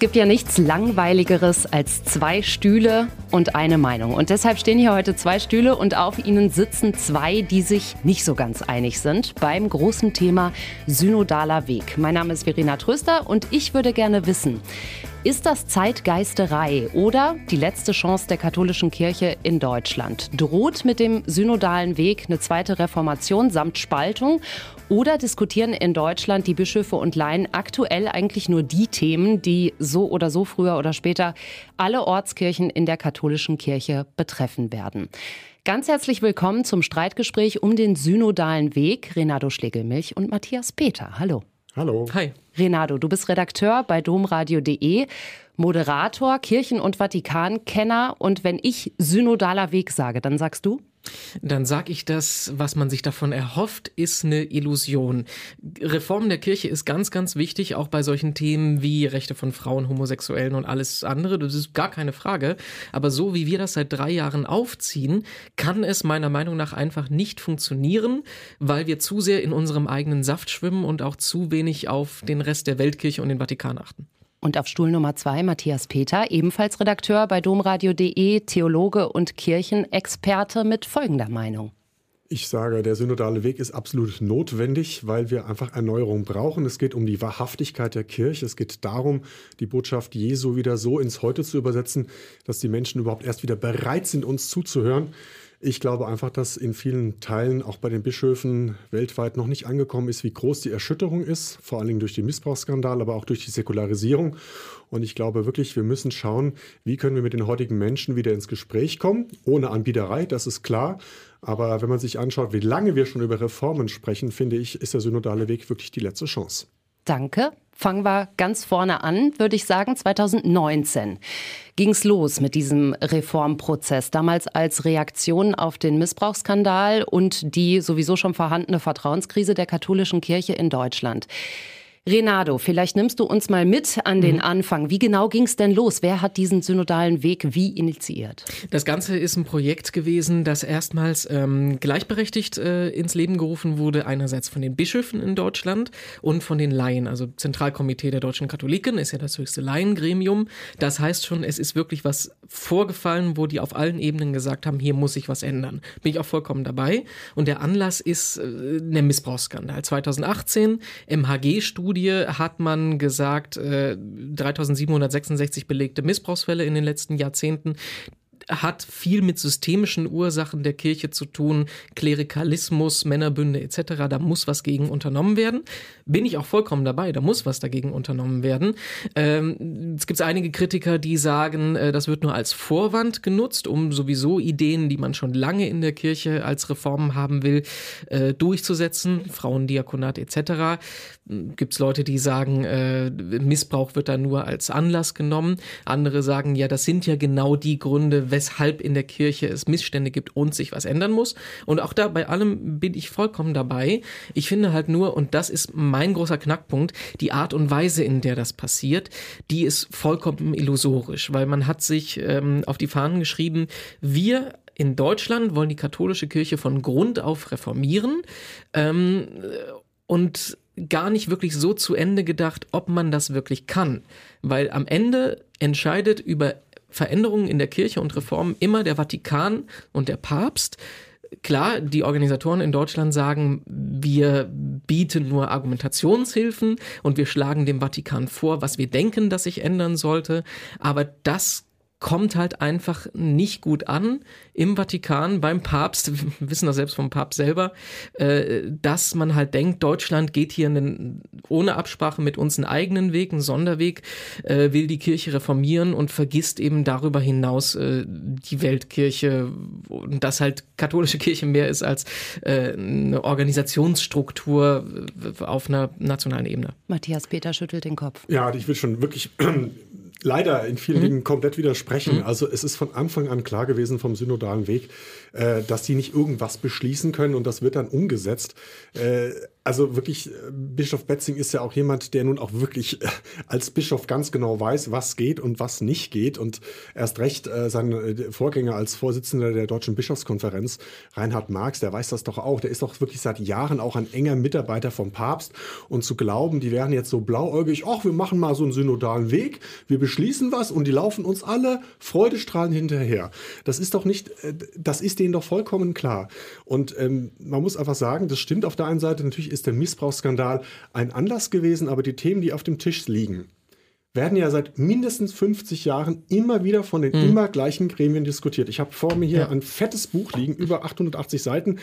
gibt ja nichts Langweiligeres als zwei Stühle und eine Meinung. Und deshalb stehen hier heute zwei Stühle und auf ihnen sitzen zwei, die sich nicht so ganz einig sind beim großen Thema synodaler Weg. Mein Name ist Verena Tröster und ich würde gerne wissen, ist das Zeitgeisterei oder die letzte Chance der katholischen Kirche in Deutschland? Droht mit dem synodalen Weg eine zweite Reformation samt Spaltung? Oder diskutieren in Deutschland die Bischöfe und Laien aktuell eigentlich nur die Themen, die so oder so früher oder später alle Ortskirchen in der katholischen Kirche betreffen werden? Ganz herzlich willkommen zum Streitgespräch um den synodalen Weg. Renato Schlegelmilch und Matthias Peter. Hallo. Hallo. Hi. Renato, du bist Redakteur bei domradio.de, Moderator, Kirchen- und Vatikankenner. Und wenn ich synodaler Weg sage, dann sagst du? Dann sage ich das, was man sich davon erhofft, ist eine Illusion. Reform der Kirche ist ganz, ganz wichtig, auch bei solchen Themen wie Rechte von Frauen, Homosexuellen und alles andere. Das ist gar keine Frage. Aber so wie wir das seit drei Jahren aufziehen, kann es meiner Meinung nach einfach nicht funktionieren, weil wir zu sehr in unserem eigenen Saft schwimmen und auch zu wenig auf den Rest der Weltkirche und den Vatikan achten. Und auf Stuhl Nummer zwei Matthias Peter, ebenfalls Redakteur bei domradio.de, Theologe und Kirchenexperte mit folgender Meinung. Ich sage, der synodale Weg ist absolut notwendig, weil wir einfach Erneuerung brauchen. Es geht um die Wahrhaftigkeit der Kirche. Es geht darum, die Botschaft Jesu wieder so ins Heute zu übersetzen, dass die Menschen überhaupt erst wieder bereit sind, uns zuzuhören. Ich glaube einfach, dass in vielen Teilen, auch bei den Bischöfen weltweit noch nicht angekommen ist, wie groß die Erschütterung ist, vor allen Dingen durch den Missbrauchsskandal, aber auch durch die Säkularisierung. Und ich glaube wirklich, wir müssen schauen, wie können wir mit den heutigen Menschen wieder ins Gespräch kommen, ohne Anbiederei, das ist klar. Aber wenn man sich anschaut, wie lange wir schon über Reformen sprechen, finde ich, ist der synodale Weg wirklich die letzte Chance. Danke. Fangen wir ganz vorne an, würde ich sagen. 2019 ging es los mit diesem Reformprozess. Damals als Reaktion auf den Missbrauchsskandal und die sowieso schon vorhandene Vertrauenskrise der katholischen Kirche in Deutschland. Renado, vielleicht nimmst du uns mal mit an den mhm. Anfang. Wie genau ging es denn los? Wer hat diesen synodalen Weg wie initiiert? Das Ganze ist ein Projekt gewesen, das erstmals ähm, gleichberechtigt äh, ins Leben gerufen wurde, einerseits von den Bischöfen in Deutschland und von den Laien. Also Zentralkomitee der deutschen Katholiken ist ja das höchste Laiengremium. Das heißt schon, es ist wirklich was vorgefallen, wo die auf allen Ebenen gesagt haben, hier muss sich was ändern. Bin ich auch vollkommen dabei. Und der Anlass ist äh, der Missbrauchsskandal. 2018 MHG-Studie Studie hat man gesagt, äh, 3766 belegte Missbrauchsfälle in den letzten Jahrzehnten hat viel mit systemischen Ursachen der Kirche zu tun, Klerikalismus, Männerbünde etc. Da muss was gegen unternommen werden. Bin ich auch vollkommen dabei, da muss was dagegen unternommen werden. Ähm, es gibt einige Kritiker, die sagen, äh, das wird nur als Vorwand genutzt, um sowieso Ideen, die man schon lange in der Kirche als Reformen haben will, äh, durchzusetzen, Frauendiakonat etc. Gibt es Leute, die sagen, äh, Missbrauch wird da nur als Anlass genommen. Andere sagen, ja, das sind ja genau die Gründe, weshalb in der Kirche es Missstände gibt und sich was ändern muss. Und auch da bei allem bin ich vollkommen dabei. Ich finde halt nur, und das ist mein großer Knackpunkt, die Art und Weise, in der das passiert, die ist vollkommen illusorisch, weil man hat sich ähm, auf die Fahnen geschrieben, wir in Deutschland wollen die katholische Kirche von Grund auf reformieren. Ähm, und gar nicht wirklich so zu Ende gedacht, ob man das wirklich kann. Weil am Ende entscheidet über Veränderungen in der Kirche und Reformen immer der Vatikan und der Papst. Klar, die Organisatoren in Deutschland sagen, wir bieten nur Argumentationshilfen und wir schlagen dem Vatikan vor, was wir denken, dass sich ändern sollte. Aber das kommt halt einfach nicht gut an im Vatikan beim Papst, wir wissen das selbst vom Papst selber, äh, dass man halt denkt, Deutschland geht hier einen, ohne Absprache mit uns einen eigenen Weg, einen Sonderweg, äh, will die Kirche reformieren und vergisst eben darüber hinaus äh, die Weltkirche und dass halt katholische Kirche mehr ist als eine Organisationsstruktur auf einer nationalen Ebene. Matthias Peter schüttelt den Kopf. Ja, ich will schon wirklich leider in vielen mhm. Dingen komplett widersprechen. Mhm. Also es ist von Anfang an klar gewesen vom synodalen Weg, äh, dass die nicht irgendwas beschließen können und das wird dann umgesetzt. Äh, Also wirklich, äh, Bischof Betzing ist ja auch jemand, der nun auch wirklich äh, als Bischof ganz genau weiß, was geht und was nicht geht. Und erst recht äh, sein äh, Vorgänger als Vorsitzender der Deutschen Bischofskonferenz, Reinhard Marx, der weiß das doch auch. Der ist doch wirklich seit Jahren auch ein enger Mitarbeiter vom Papst. Und zu glauben, die wären jetzt so blauäugig, ach, wir machen mal so einen synodalen Weg, wir beschließen was und die laufen uns alle freudestrahlend hinterher. Das ist doch nicht, das ist denen doch vollkommen klar. Und ähm, man muss einfach sagen, das stimmt auf der einen Seite natürlich ist der Missbrauchsskandal ein Anlass gewesen, aber die Themen, die auf dem Tisch liegen, werden ja seit mindestens 50 Jahren immer wieder von den mhm. immer gleichen Gremien diskutiert. Ich habe vor mir hier ja. ein fettes Buch liegen, über 880 Seiten,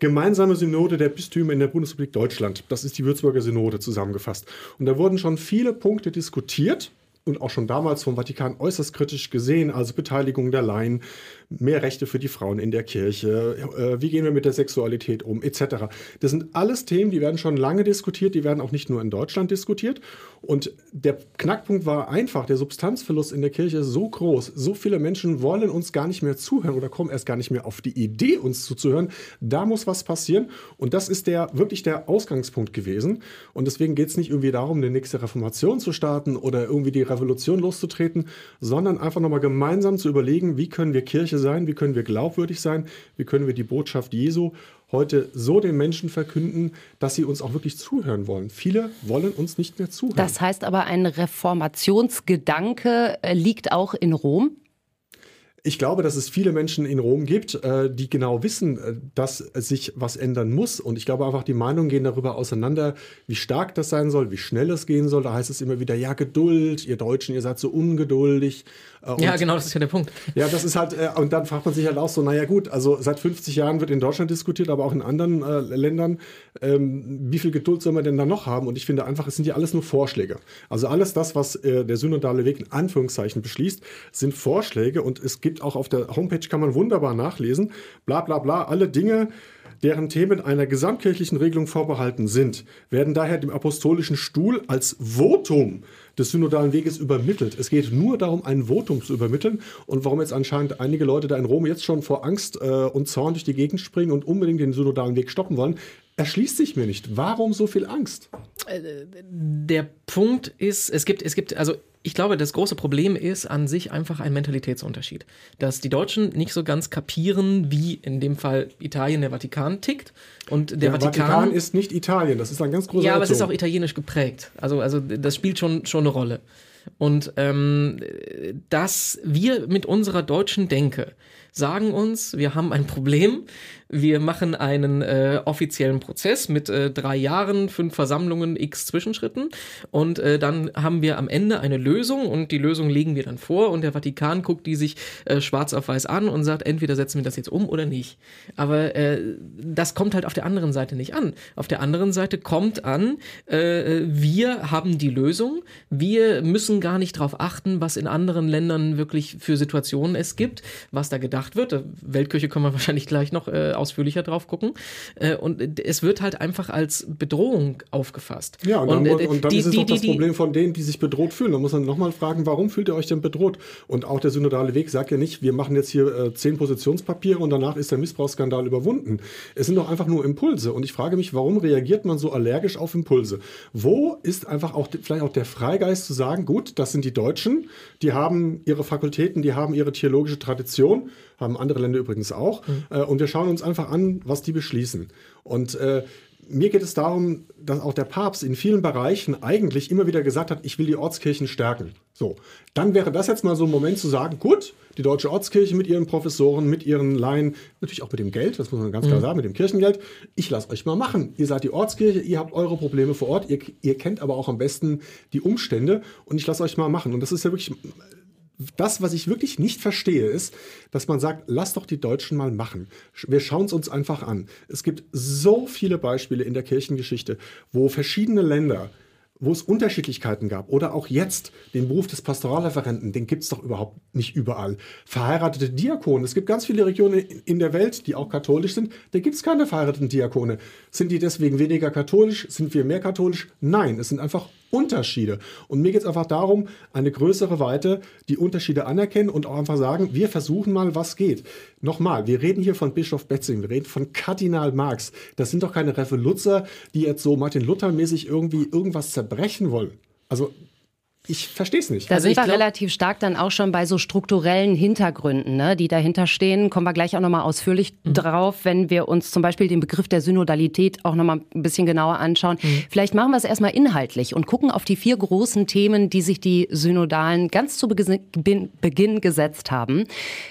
Gemeinsame Synode der Bistümer in der Bundesrepublik Deutschland. Das ist die Würzburger Synode zusammengefasst. Und da wurden schon viele Punkte diskutiert und auch schon damals vom Vatikan äußerst kritisch gesehen, also Beteiligung der Laien, mehr Rechte für die Frauen in der Kirche, äh, wie gehen wir mit der Sexualität um, etc. Das sind alles Themen, die werden schon lange diskutiert, die werden auch nicht nur in Deutschland diskutiert. Und der Knackpunkt war einfach, der Substanzverlust in der Kirche ist so groß, so viele Menschen wollen uns gar nicht mehr zuhören oder kommen erst gar nicht mehr auf die Idee, uns zuzuhören. Da muss was passieren. Und das ist der wirklich der Ausgangspunkt gewesen. Und deswegen geht es nicht irgendwie darum, eine nächste Reformation zu starten oder irgendwie die Revolution loszutreten, sondern einfach nochmal gemeinsam zu überlegen, wie können wir Kirche sein, wie können wir glaubwürdig sein, wie können wir die Botschaft Jesu heute so den Menschen verkünden, dass sie uns auch wirklich zuhören wollen. Viele wollen uns nicht mehr zuhören. Das heißt aber, ein Reformationsgedanke äh, liegt auch in Rom? Ich glaube, dass es viele Menschen in Rom gibt, äh, die genau wissen, äh, dass sich was ändern muss. Und ich glaube einfach, die Meinungen gehen darüber auseinander, wie stark das sein soll, wie schnell es gehen soll. Da heißt es immer wieder, ja, Geduld, ihr Deutschen, ihr seid so ungeduldig. Äh, und, ja, genau, das ist ja der Punkt. Ja, das ist halt, und dann fragt man sich halt auch so, naja gut, also seit 50 Jahren wird in Deutschland diskutiert, aber auch in anderen äh, Ländern, ähm, wie viel Geduld soll man denn da noch haben? Und ich finde einfach, es sind ja alles nur Vorschläge. Also alles das, was äh, der synodale Weg in Anführungszeichen beschließt, sind Vorschläge und es gibt gibt auch auf der Homepage, kann man wunderbar nachlesen, bla bla bla, alle Dinge, deren Themen einer gesamtkirchlichen Regelung vorbehalten sind, werden daher dem apostolischen Stuhl als Votum des synodalen Weges übermittelt. Es geht nur darum, ein Votum zu übermitteln und warum jetzt anscheinend einige Leute da in Rom jetzt schon vor Angst äh, und Zorn durch die Gegend springen und unbedingt den synodalen Weg stoppen wollen, erschließt sich mir nicht. Warum so viel Angst? Äh, der Punkt ist, es gibt, es gibt, also ich glaube, das große Problem ist an sich einfach ein Mentalitätsunterschied. Dass die Deutschen nicht so ganz kapieren, wie in dem Fall Italien der Vatikan tickt. Und der, der Vatikan, Vatikan, ist nicht Italien, das ist ein ganz großer Ja, aber Irrtum. es ist auch italienisch geprägt. Also, also das spielt schon, schon eine Rolle. Und ähm, dass wir mit unserer deutschen Denke sagen uns, wir haben ein Problem, wir machen einen äh, offiziellen Prozess mit äh, drei Jahren, fünf Versammlungen, x Zwischenschritten und äh, dann haben wir am Ende eine Lösung und die Lösung legen wir dann vor und der Vatikan guckt die sich äh, schwarz auf weiß an und sagt, entweder setzen wir das jetzt um oder nicht. Aber äh, das kommt halt auf der anderen Seite nicht an. Auf der anderen Seite kommt an, äh, wir haben die Lösung, wir müssen gar nicht darauf achten, was in anderen Ländern wirklich für Situationen es gibt, was da gedacht wird. Weltkirche können wir wahrscheinlich gleich noch äh, ausführlicher drauf gucken. Äh, und es wird halt einfach als Bedrohung aufgefasst. Ja, und dann, und, äh, und dann die, ist es die, auch das die, Problem von denen, die sich bedroht fühlen. Da muss man nochmal fragen, warum fühlt ihr euch denn bedroht? Und auch der synodale Weg sagt ja nicht, wir machen jetzt hier äh, zehn Positionspapiere und danach ist der Missbrauchsskandal überwunden. Es sind doch einfach nur Impulse. Und ich frage mich, warum reagiert man so allergisch auf Impulse? Wo ist einfach auch vielleicht auch der Freigeist zu sagen, gut, das sind die Deutschen, die haben ihre Fakultäten, die haben ihre theologische Tradition haben andere Länder übrigens auch. Mhm. Äh, und wir schauen uns einfach an, was die beschließen. Und äh, mir geht es darum, dass auch der Papst in vielen Bereichen eigentlich immer wieder gesagt hat, ich will die Ortskirchen stärken. So, dann wäre das jetzt mal so ein Moment zu sagen, gut, die deutsche Ortskirche mit ihren Professoren, mit ihren Laien, natürlich auch mit dem Geld, das muss man ganz klar mhm. sagen, mit dem Kirchengeld, ich lasse euch mal machen. Ihr seid die Ortskirche, ihr habt eure Probleme vor Ort, ihr, ihr kennt aber auch am besten die Umstände und ich lasse euch mal machen. Und das ist ja wirklich das, was ich wirklich nicht verstehe, ist, dass man sagt, lass doch die Deutschen mal machen. Wir schauen es uns einfach an. Es gibt so viele Beispiele in der Kirchengeschichte, wo verschiedene Länder wo es Unterschiedlichkeiten gab oder auch jetzt den Beruf des Pastoralreferenten, den gibt es doch überhaupt nicht überall. Verheiratete Diakone, es gibt ganz viele Regionen in der Welt, die auch katholisch sind, da gibt es keine verheirateten Diakone. Sind die deswegen weniger katholisch? Sind wir mehr katholisch? Nein, es sind einfach Unterschiede. Und mir geht es einfach darum, eine größere Weite, die Unterschiede anerkennen und auch einfach sagen, wir versuchen mal, was geht. Nochmal, wir reden hier von Bischof Betzing, wir reden von Kardinal Marx. Das sind doch keine Revoluzzer, die jetzt so Martin Luther-mäßig irgendwie irgendwas zerbrechen wollen. Also ich verstehe es nicht. Da also sind wir glaub, relativ stark dann auch schon bei so strukturellen Hintergründen, ne, die dahinter stehen. Kommen wir gleich auch nochmal ausführlich mhm. drauf, wenn wir uns zum Beispiel den Begriff der Synodalität auch nochmal ein bisschen genauer anschauen. Mhm. Vielleicht machen wir es erstmal inhaltlich und gucken auf die vier großen Themen, die sich die Synodalen ganz zu Beginn gesetzt haben.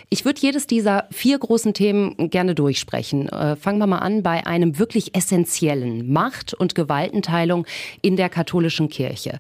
Ich würde jedes dieser vier großen Themen gerne durchsprechen. Äh, fangen wir mal an bei einem wirklich essentiellen Macht- und Gewaltenteilung in der katholischen Kirche.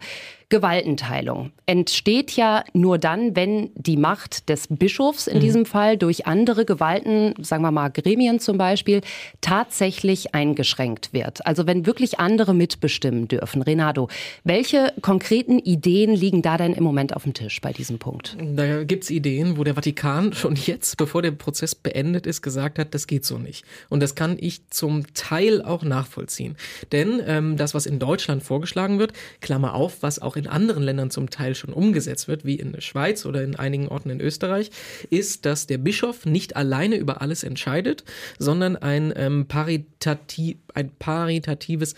Gewaltenteilung entsteht ja nur dann, wenn die Macht des Bischofs in mhm. diesem Fall durch andere Gewalten, sagen wir mal Gremien zum Beispiel, tatsächlich eingeschränkt wird. Also wenn wirklich andere mitbestimmen dürfen. Renato, welche konkreten Ideen liegen da denn im Moment auf dem Tisch bei diesem Punkt? Da gibt es Ideen, wo der Vatikan schon jetzt, bevor der Prozess beendet ist, gesagt hat, das geht so nicht. Und das kann ich zum Teil auch nachvollziehen. Denn ähm, das, was in Deutschland vorgeschlagen wird, Klammer auf, was auch in anderen Ländern zum Teil schon umgesetzt wird, wie in der Schweiz oder in einigen Orten in Österreich, ist, dass der Bischof nicht alleine über alles entscheidet, sondern ein, ähm, paritativ, ein paritatives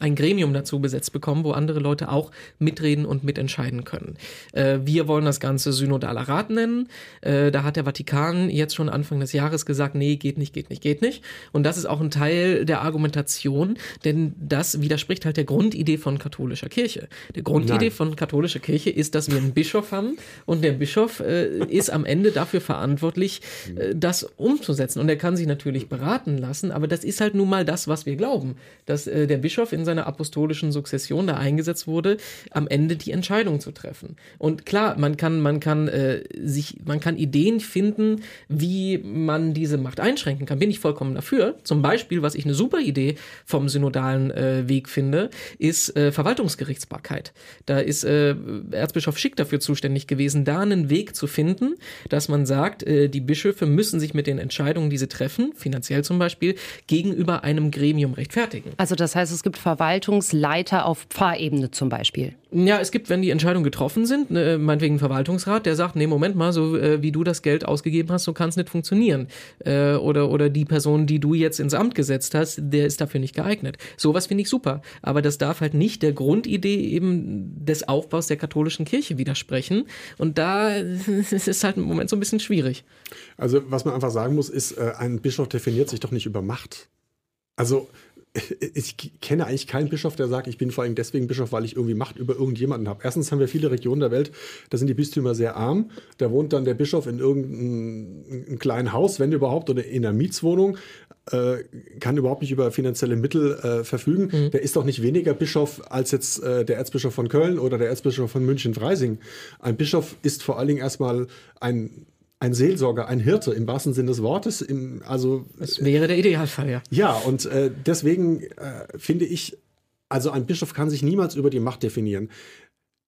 ein Gremium dazu besetzt bekommen, wo andere Leute auch mitreden und mitentscheiden können. Äh, wir wollen das Ganze synodaler Rat nennen. Äh, da hat der Vatikan jetzt schon Anfang des Jahres gesagt, nee, geht nicht, geht nicht, geht nicht. Und das ist auch ein Teil der Argumentation, denn das widerspricht halt der Grundidee von katholischer Kirche. Der Grundidee Nein. von katholischer Kirche ist, dass wir einen Bischof haben und der Bischof äh, ist am Ende dafür verantwortlich, äh, das umzusetzen. Und er kann sich natürlich beraten lassen, aber das ist halt nun mal das, was wir glauben, dass äh, der Bischof in seiner apostolischen Sukzession da eingesetzt wurde, am Ende die Entscheidung zu treffen. Und klar, man kann, man kann äh, sich, man kann Ideen finden, wie man diese Macht einschränken kann. Bin ich vollkommen dafür. Zum Beispiel, was ich eine super Idee vom synodalen äh, Weg finde, ist äh, Verwaltungsgerichtsbarkeit. Da ist äh, Erzbischof Schick dafür zuständig gewesen, da einen Weg zu finden, dass man sagt, äh, die Bischöfe müssen sich mit den Entscheidungen, die sie treffen, finanziell zum Beispiel, gegenüber einem Gremium rechtfertigen. Also das heißt, es gibt Ver Verwaltungsleiter auf Pfarrebene zum Beispiel? Ja, es gibt, wenn die Entscheidungen getroffen sind, ne, meinetwegen ein Verwaltungsrat, der sagt, nee, Moment mal, so äh, wie du das Geld ausgegeben hast, so kann es nicht funktionieren. Äh, oder, oder die Person, die du jetzt ins Amt gesetzt hast, der ist dafür nicht geeignet. Sowas finde ich super. Aber das darf halt nicht der Grundidee eben des Aufbaus der katholischen Kirche widersprechen. Und da ist es halt im Moment so ein bisschen schwierig. Also, was man einfach sagen muss, ist, äh, ein Bischof definiert sich doch nicht über Macht. Also ich kenne eigentlich keinen Bischof, der sagt, ich bin vor allem deswegen Bischof, weil ich irgendwie Macht über irgendjemanden habe. Erstens haben wir viele Regionen der Welt, da sind die Bistümer sehr arm. Da wohnt dann der Bischof in irgendeinem kleinen Haus, wenn überhaupt, oder in einer Mietswohnung, äh, kann überhaupt nicht über finanzielle Mittel äh, verfügen. Mhm. Der ist doch nicht weniger Bischof als jetzt äh, der Erzbischof von Köln oder der Erzbischof von München-Freising. Ein Bischof ist vor allen Dingen erstmal ein ein Seelsorger, ein Hirte im wahrsten Sinne des Wortes. Im, also, das wäre der Idealfall, ja. Ja, und äh, deswegen äh, finde ich, also ein Bischof kann sich niemals über die Macht definieren.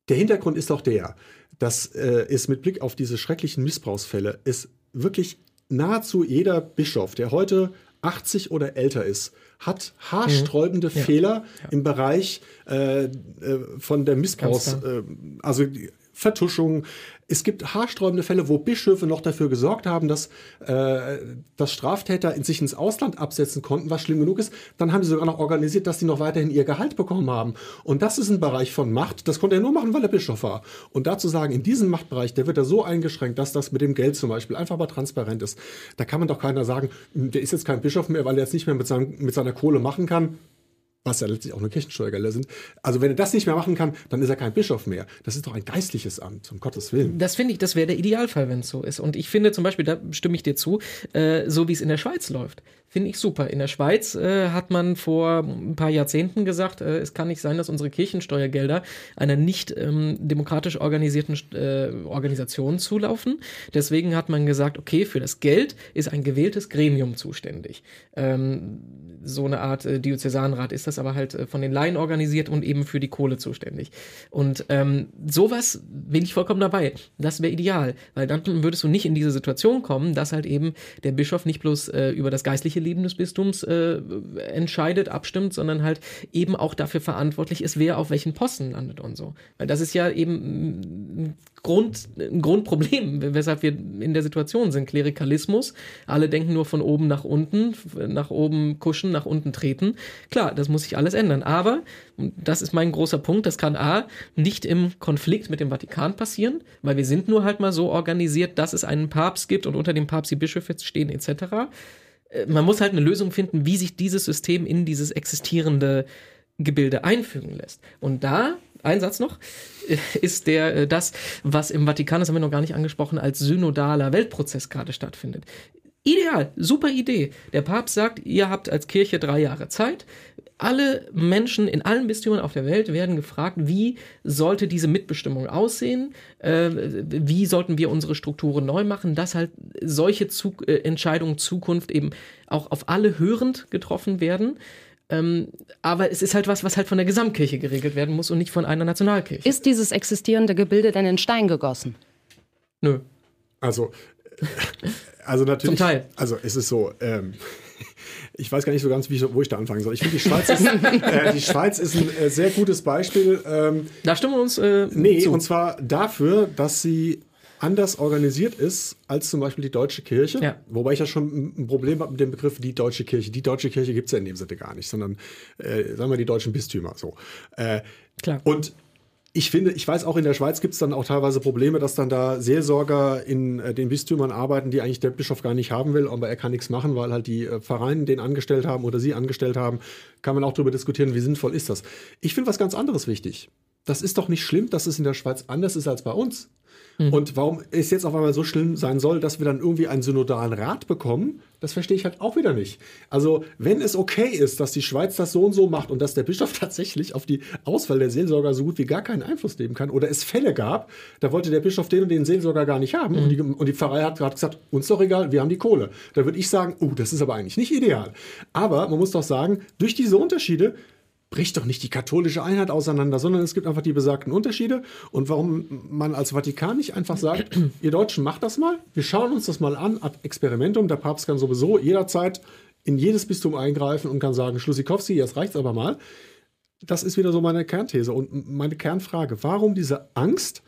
Der Hintergrund ist auch der, dass äh, es mit Blick auf diese schrecklichen Missbrauchsfälle ist wirklich nahezu jeder Bischof, der heute 80 oder älter ist, hat haarsträubende mhm. ja. Fehler ja. im Bereich äh, äh, von der Missbrauchs, äh, also Vertuschung, es gibt haarsträubende Fälle, wo Bischöfe noch dafür gesorgt haben, dass, äh, dass Straftäter in sich ins Ausland absetzen konnten, was schlimm genug ist. Dann haben sie sogar noch organisiert, dass sie noch weiterhin ihr Gehalt bekommen haben. Und das ist ein Bereich von Macht. Das konnte er nur machen, weil er Bischof war. Und dazu sagen, in diesem Machtbereich, der wird er so eingeschränkt, dass das mit dem Geld zum Beispiel einfach mal transparent ist. Da kann man doch keiner sagen, hm, der ist jetzt kein Bischof mehr, weil er jetzt nicht mehr mit, seinem, mit seiner Kohle machen kann was ja letztlich auch nur Kirchensteuergelder sind. Also wenn er das nicht mehr machen kann, dann ist er kein Bischof mehr. Das ist doch ein geistliches Amt, um Gottes Willen. Das finde ich, das wäre der Idealfall, wenn es so ist. Und ich finde zum Beispiel, da stimme ich dir zu, äh, so wie es in der Schweiz läuft, finde ich super. In der Schweiz äh, hat man vor ein paar Jahrzehnten gesagt, äh, es kann nicht sein, dass unsere Kirchensteuergelder einer nicht ähm, demokratisch organisierten äh, Organisation zulaufen. Deswegen hat man gesagt, okay, für das Geld ist ein gewähltes Gremium zuständig. Ähm, so eine Art äh, Diözesanrat ist das aber halt äh, von den Laien organisiert und eben für die Kohle zuständig. Und ähm, sowas bin ich vollkommen dabei. Das wäre ideal, weil dann würdest du nicht in diese Situation kommen, dass halt eben der Bischof nicht bloß äh, über das geistliche Leben des Bistums äh, entscheidet, abstimmt, sondern halt eben auch dafür verantwortlich ist, wer auf welchen Posten landet und so. Weil das ist ja eben ein, Grund, ein Grundproblem, weshalb wir in der Situation sind. Klerikalismus, alle denken nur von oben nach unten, nach oben kuschen, nach unten treten. Klar, das muss sich alles ändern. Aber, und das ist mein großer Punkt, das kann A, nicht im Konflikt mit dem Vatikan passieren, weil wir sind nur halt mal so organisiert, dass es einen Papst gibt und unter dem Papst die Bischöfe stehen etc. Äh, man muss halt eine Lösung finden, wie sich dieses System in dieses existierende Gebilde einfügen lässt. Und da, ein Satz noch, ist der, äh, das, was im Vatikan, das haben wir noch gar nicht angesprochen, als synodaler Weltprozess gerade stattfindet. Ideal, super Idee. Der Papst sagt, ihr habt als Kirche drei Jahre Zeit. Alle Menschen in allen Bistümern auf der Welt werden gefragt, wie sollte diese Mitbestimmung aussehen? Äh, wie sollten wir unsere Strukturen neu machen, dass halt solche Zug äh, Entscheidungen Zukunft eben auch auf alle hörend getroffen werden. Ähm, aber es ist halt was, was halt von der Gesamtkirche geregelt werden muss und nicht von einer Nationalkirche. Ist dieses existierende Gebilde denn in Stein gegossen? Nö. Also, also natürlich. Zum Teil. Also es ist so. Ähm, ich weiß gar nicht so ganz, wie wo ich da anfangen soll. Ich finde, die Schweiz ist, äh, die Schweiz ist ein äh, sehr gutes Beispiel. Ähm, da stimmen wir uns. Äh, nee, zu. und zwar dafür, dass sie anders organisiert ist als zum Beispiel die deutsche Kirche. Ja. Wobei ich ja schon ein Problem habe mit dem Begriff die deutsche Kirche. Die deutsche Kirche gibt es ja in dem Sinne gar nicht, sondern äh, sagen wir die deutschen Bistümer. So. Äh, Klar. Und ich finde, ich weiß auch in der Schweiz gibt es dann auch teilweise Probleme, dass dann da Seelsorger in äh, den Bistümern arbeiten, die eigentlich der Bischof gar nicht haben will, aber er kann nichts machen, weil halt die äh, Vereine den angestellt haben oder sie angestellt haben. Kann man auch darüber diskutieren, wie sinnvoll ist das. Ich finde was ganz anderes wichtig. Das ist doch nicht schlimm, dass es in der Schweiz anders ist als bei uns. Mhm. Und warum es jetzt auf einmal so schlimm sein soll, dass wir dann irgendwie einen synodalen Rat bekommen, das verstehe ich halt auch wieder nicht. Also, wenn es okay ist, dass die Schweiz das so und so macht und dass der Bischof tatsächlich auf die Auswahl der Seelsorger so gut wie gar keinen Einfluss nehmen kann, oder es Fälle gab, da wollte der Bischof den und den Seelsorger gar nicht haben mhm. und, die, und die Pfarrei hat gerade gesagt, uns doch egal, wir haben die Kohle. Da würde ich sagen, oh, das ist aber eigentlich nicht ideal. Aber man muss doch sagen, durch diese Unterschiede bricht doch nicht die katholische Einheit auseinander, sondern es gibt einfach die besagten Unterschiede. Und warum man als Vatikan nicht einfach sagt, ihr Deutschen macht das mal, wir schauen uns das mal an, ad experimentum, der Papst kann sowieso jederzeit in jedes Bistum eingreifen und kann sagen, Schlussikowski, jetzt reicht's aber mal. Das ist wieder so meine Kernthese und meine Kernfrage. Warum diese Angst,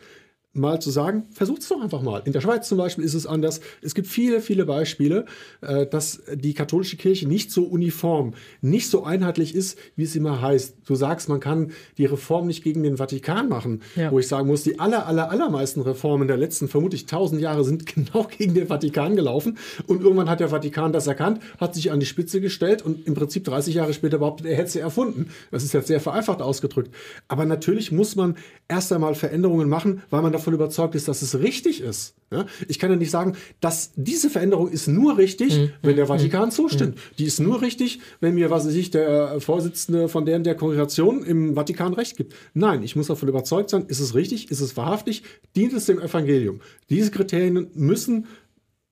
mal zu sagen, versucht es doch einfach mal. In der Schweiz zum Beispiel ist es anders. Es gibt viele, viele Beispiele, äh, dass die katholische Kirche nicht so uniform, nicht so einheitlich ist, wie es immer heißt. Du sagst, man kann die Reform nicht gegen den Vatikan machen, ja. wo ich sagen muss, die aller, aller, allermeisten Reformen der letzten vermutlich tausend Jahre sind genau gegen den Vatikan gelaufen. Und irgendwann hat der Vatikan das erkannt, hat sich an die Spitze gestellt und im Prinzip 30 Jahre später behauptet, er hätte sie erfunden. Das ist jetzt sehr vereinfacht ausgedrückt. Aber natürlich muss man erst einmal Veränderungen machen, weil man davon überzeugt ist, dass es richtig ist. Ja? Ich kann ja nicht sagen, dass diese Veränderung ist nur richtig, mhm. wenn der Vatikan mhm. zustimmt. Mhm. Die ist nur richtig, wenn mir, was weiß ich, der Vorsitzende von der, der Kongregation im Vatikan recht gibt. Nein, ich muss davon überzeugt sein, ist es richtig, ist es wahrhaftig, dient es dem Evangelium. Diese Kriterien müssen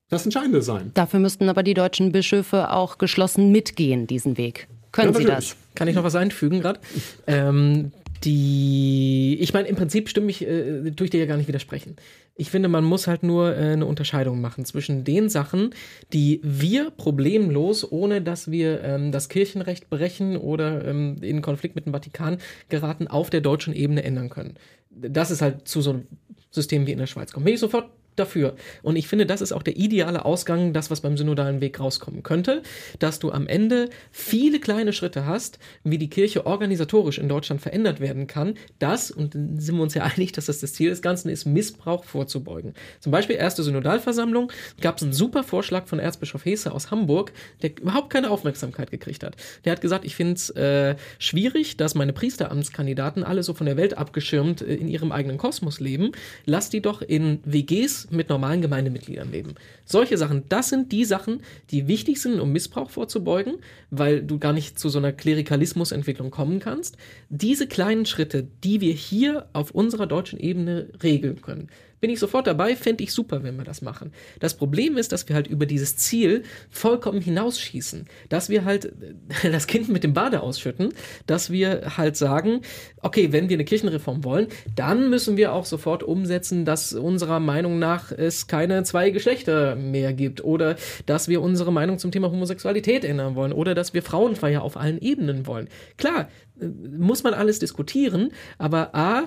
das Entscheidende sein. Dafür müssten aber die deutschen Bischöfe auch geschlossen mitgehen, diesen Weg. Können ja, Sie das? Kann ich noch was einfügen gerade? Ähm, die, ich meine, im Prinzip stimme ich, äh, tue ich dir ja gar nicht widersprechen. Ich finde, man muss halt nur äh, eine Unterscheidung machen zwischen den Sachen, die wir problemlos, ohne dass wir ähm, das Kirchenrecht brechen oder ähm, in Konflikt mit dem Vatikan geraten, auf der deutschen Ebene ändern können. Das ist halt zu so einem System wie in der Schweiz kommt. Bin ich sofort dafür. Und ich finde, das ist auch der ideale Ausgang, das, was beim synodalen Weg rauskommen könnte, dass du am Ende viele kleine Schritte hast, wie die Kirche organisatorisch in Deutschland verändert werden kann. Das, und sind wir uns ja einig, dass das das Ziel des Ganzen ist, Missbrauch vorzubeugen. Zum Beispiel erste Synodalversammlung gab es einen super Vorschlag von Erzbischof Hesse aus Hamburg, der überhaupt keine Aufmerksamkeit gekriegt hat. Der hat gesagt, ich finde es äh, schwierig, dass meine Priesteramtskandidaten alle so von der Welt abgeschirmt äh, in ihrem eigenen Kosmos leben. Lass die doch in WGs mit normalen Gemeindemitgliedern leben. Solche Sachen, das sind die Sachen, die wichtig sind, um Missbrauch vorzubeugen, weil du gar nicht zu so einer Klerikalismusentwicklung kommen kannst. Diese kleinen Schritte, die wir hier auf unserer deutschen Ebene regeln können, bin ich sofort dabei, fände ich super, wenn wir das machen. Das Problem ist, dass wir halt über dieses Ziel vollkommen hinausschießen. Dass wir halt das Kind mit dem Bade ausschütten, dass wir halt sagen, okay, wenn wir eine Kirchenreform wollen, dann müssen wir auch sofort umsetzen, dass unserer Meinung nach es keine zwei Geschlechter mehr gibt oder dass wir unsere Meinung zum Thema Homosexualität ändern wollen oder dass wir Frauenfeier auf allen Ebenen wollen. Klar, äh, muss man alles diskutieren, aber A, äh,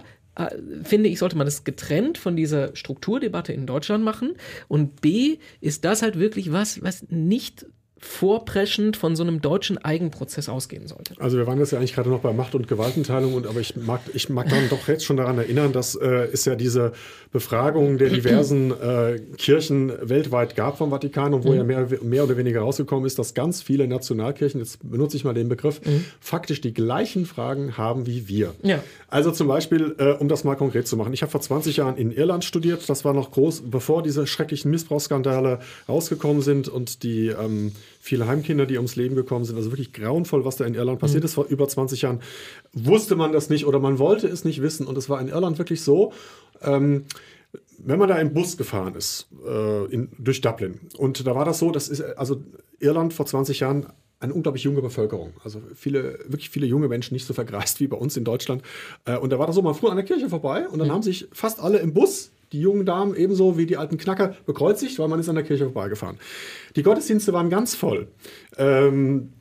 finde ich, sollte man das getrennt von dieser Strukturdebatte in Deutschland machen. Und B, ist das halt wirklich was, was nicht vorpreschend von so einem deutschen Eigenprozess ausgehen sollte. Also wir waren jetzt ja eigentlich gerade noch bei Macht- und Gewaltenteilung, und, aber ich mag, ich mag dann doch jetzt schon daran erinnern, dass äh, es ja diese Befragung der diversen äh, Kirchen weltweit gab vom Vatikan und wo mhm. ja mehr, mehr oder weniger rausgekommen ist, dass ganz viele Nationalkirchen, jetzt benutze ich mal den Begriff, mhm. faktisch die gleichen Fragen haben wie wir. Ja. Also zum Beispiel, äh, um das mal konkret zu machen, ich habe vor 20 Jahren in Irland studiert, das war noch groß, bevor diese schrecklichen Missbrauchsskandale rausgekommen sind und die ähm, viele Heimkinder, die ums Leben gekommen sind. Also wirklich grauenvoll, was da in Irland passiert mhm. ist. Vor über 20 Jahren wusste man das nicht oder man wollte es nicht wissen. Und es war in Irland wirklich so, ähm, wenn man da im Bus gefahren ist, äh, in, durch Dublin, und da war das so, das ist, also Irland vor 20 Jahren eine unglaublich junge Bevölkerung. Also viele, wirklich viele junge Menschen, nicht so vergreist wie bei uns in Deutschland. Äh, und da war das so, man fuhr an der Kirche vorbei und dann mhm. haben sich fast alle im Bus die jungen Damen ebenso wie die alten Knacker bekreuzigt, weil man ist an der Kirche vorbeigefahren. Die Gottesdienste waren ganz voll. Ähm,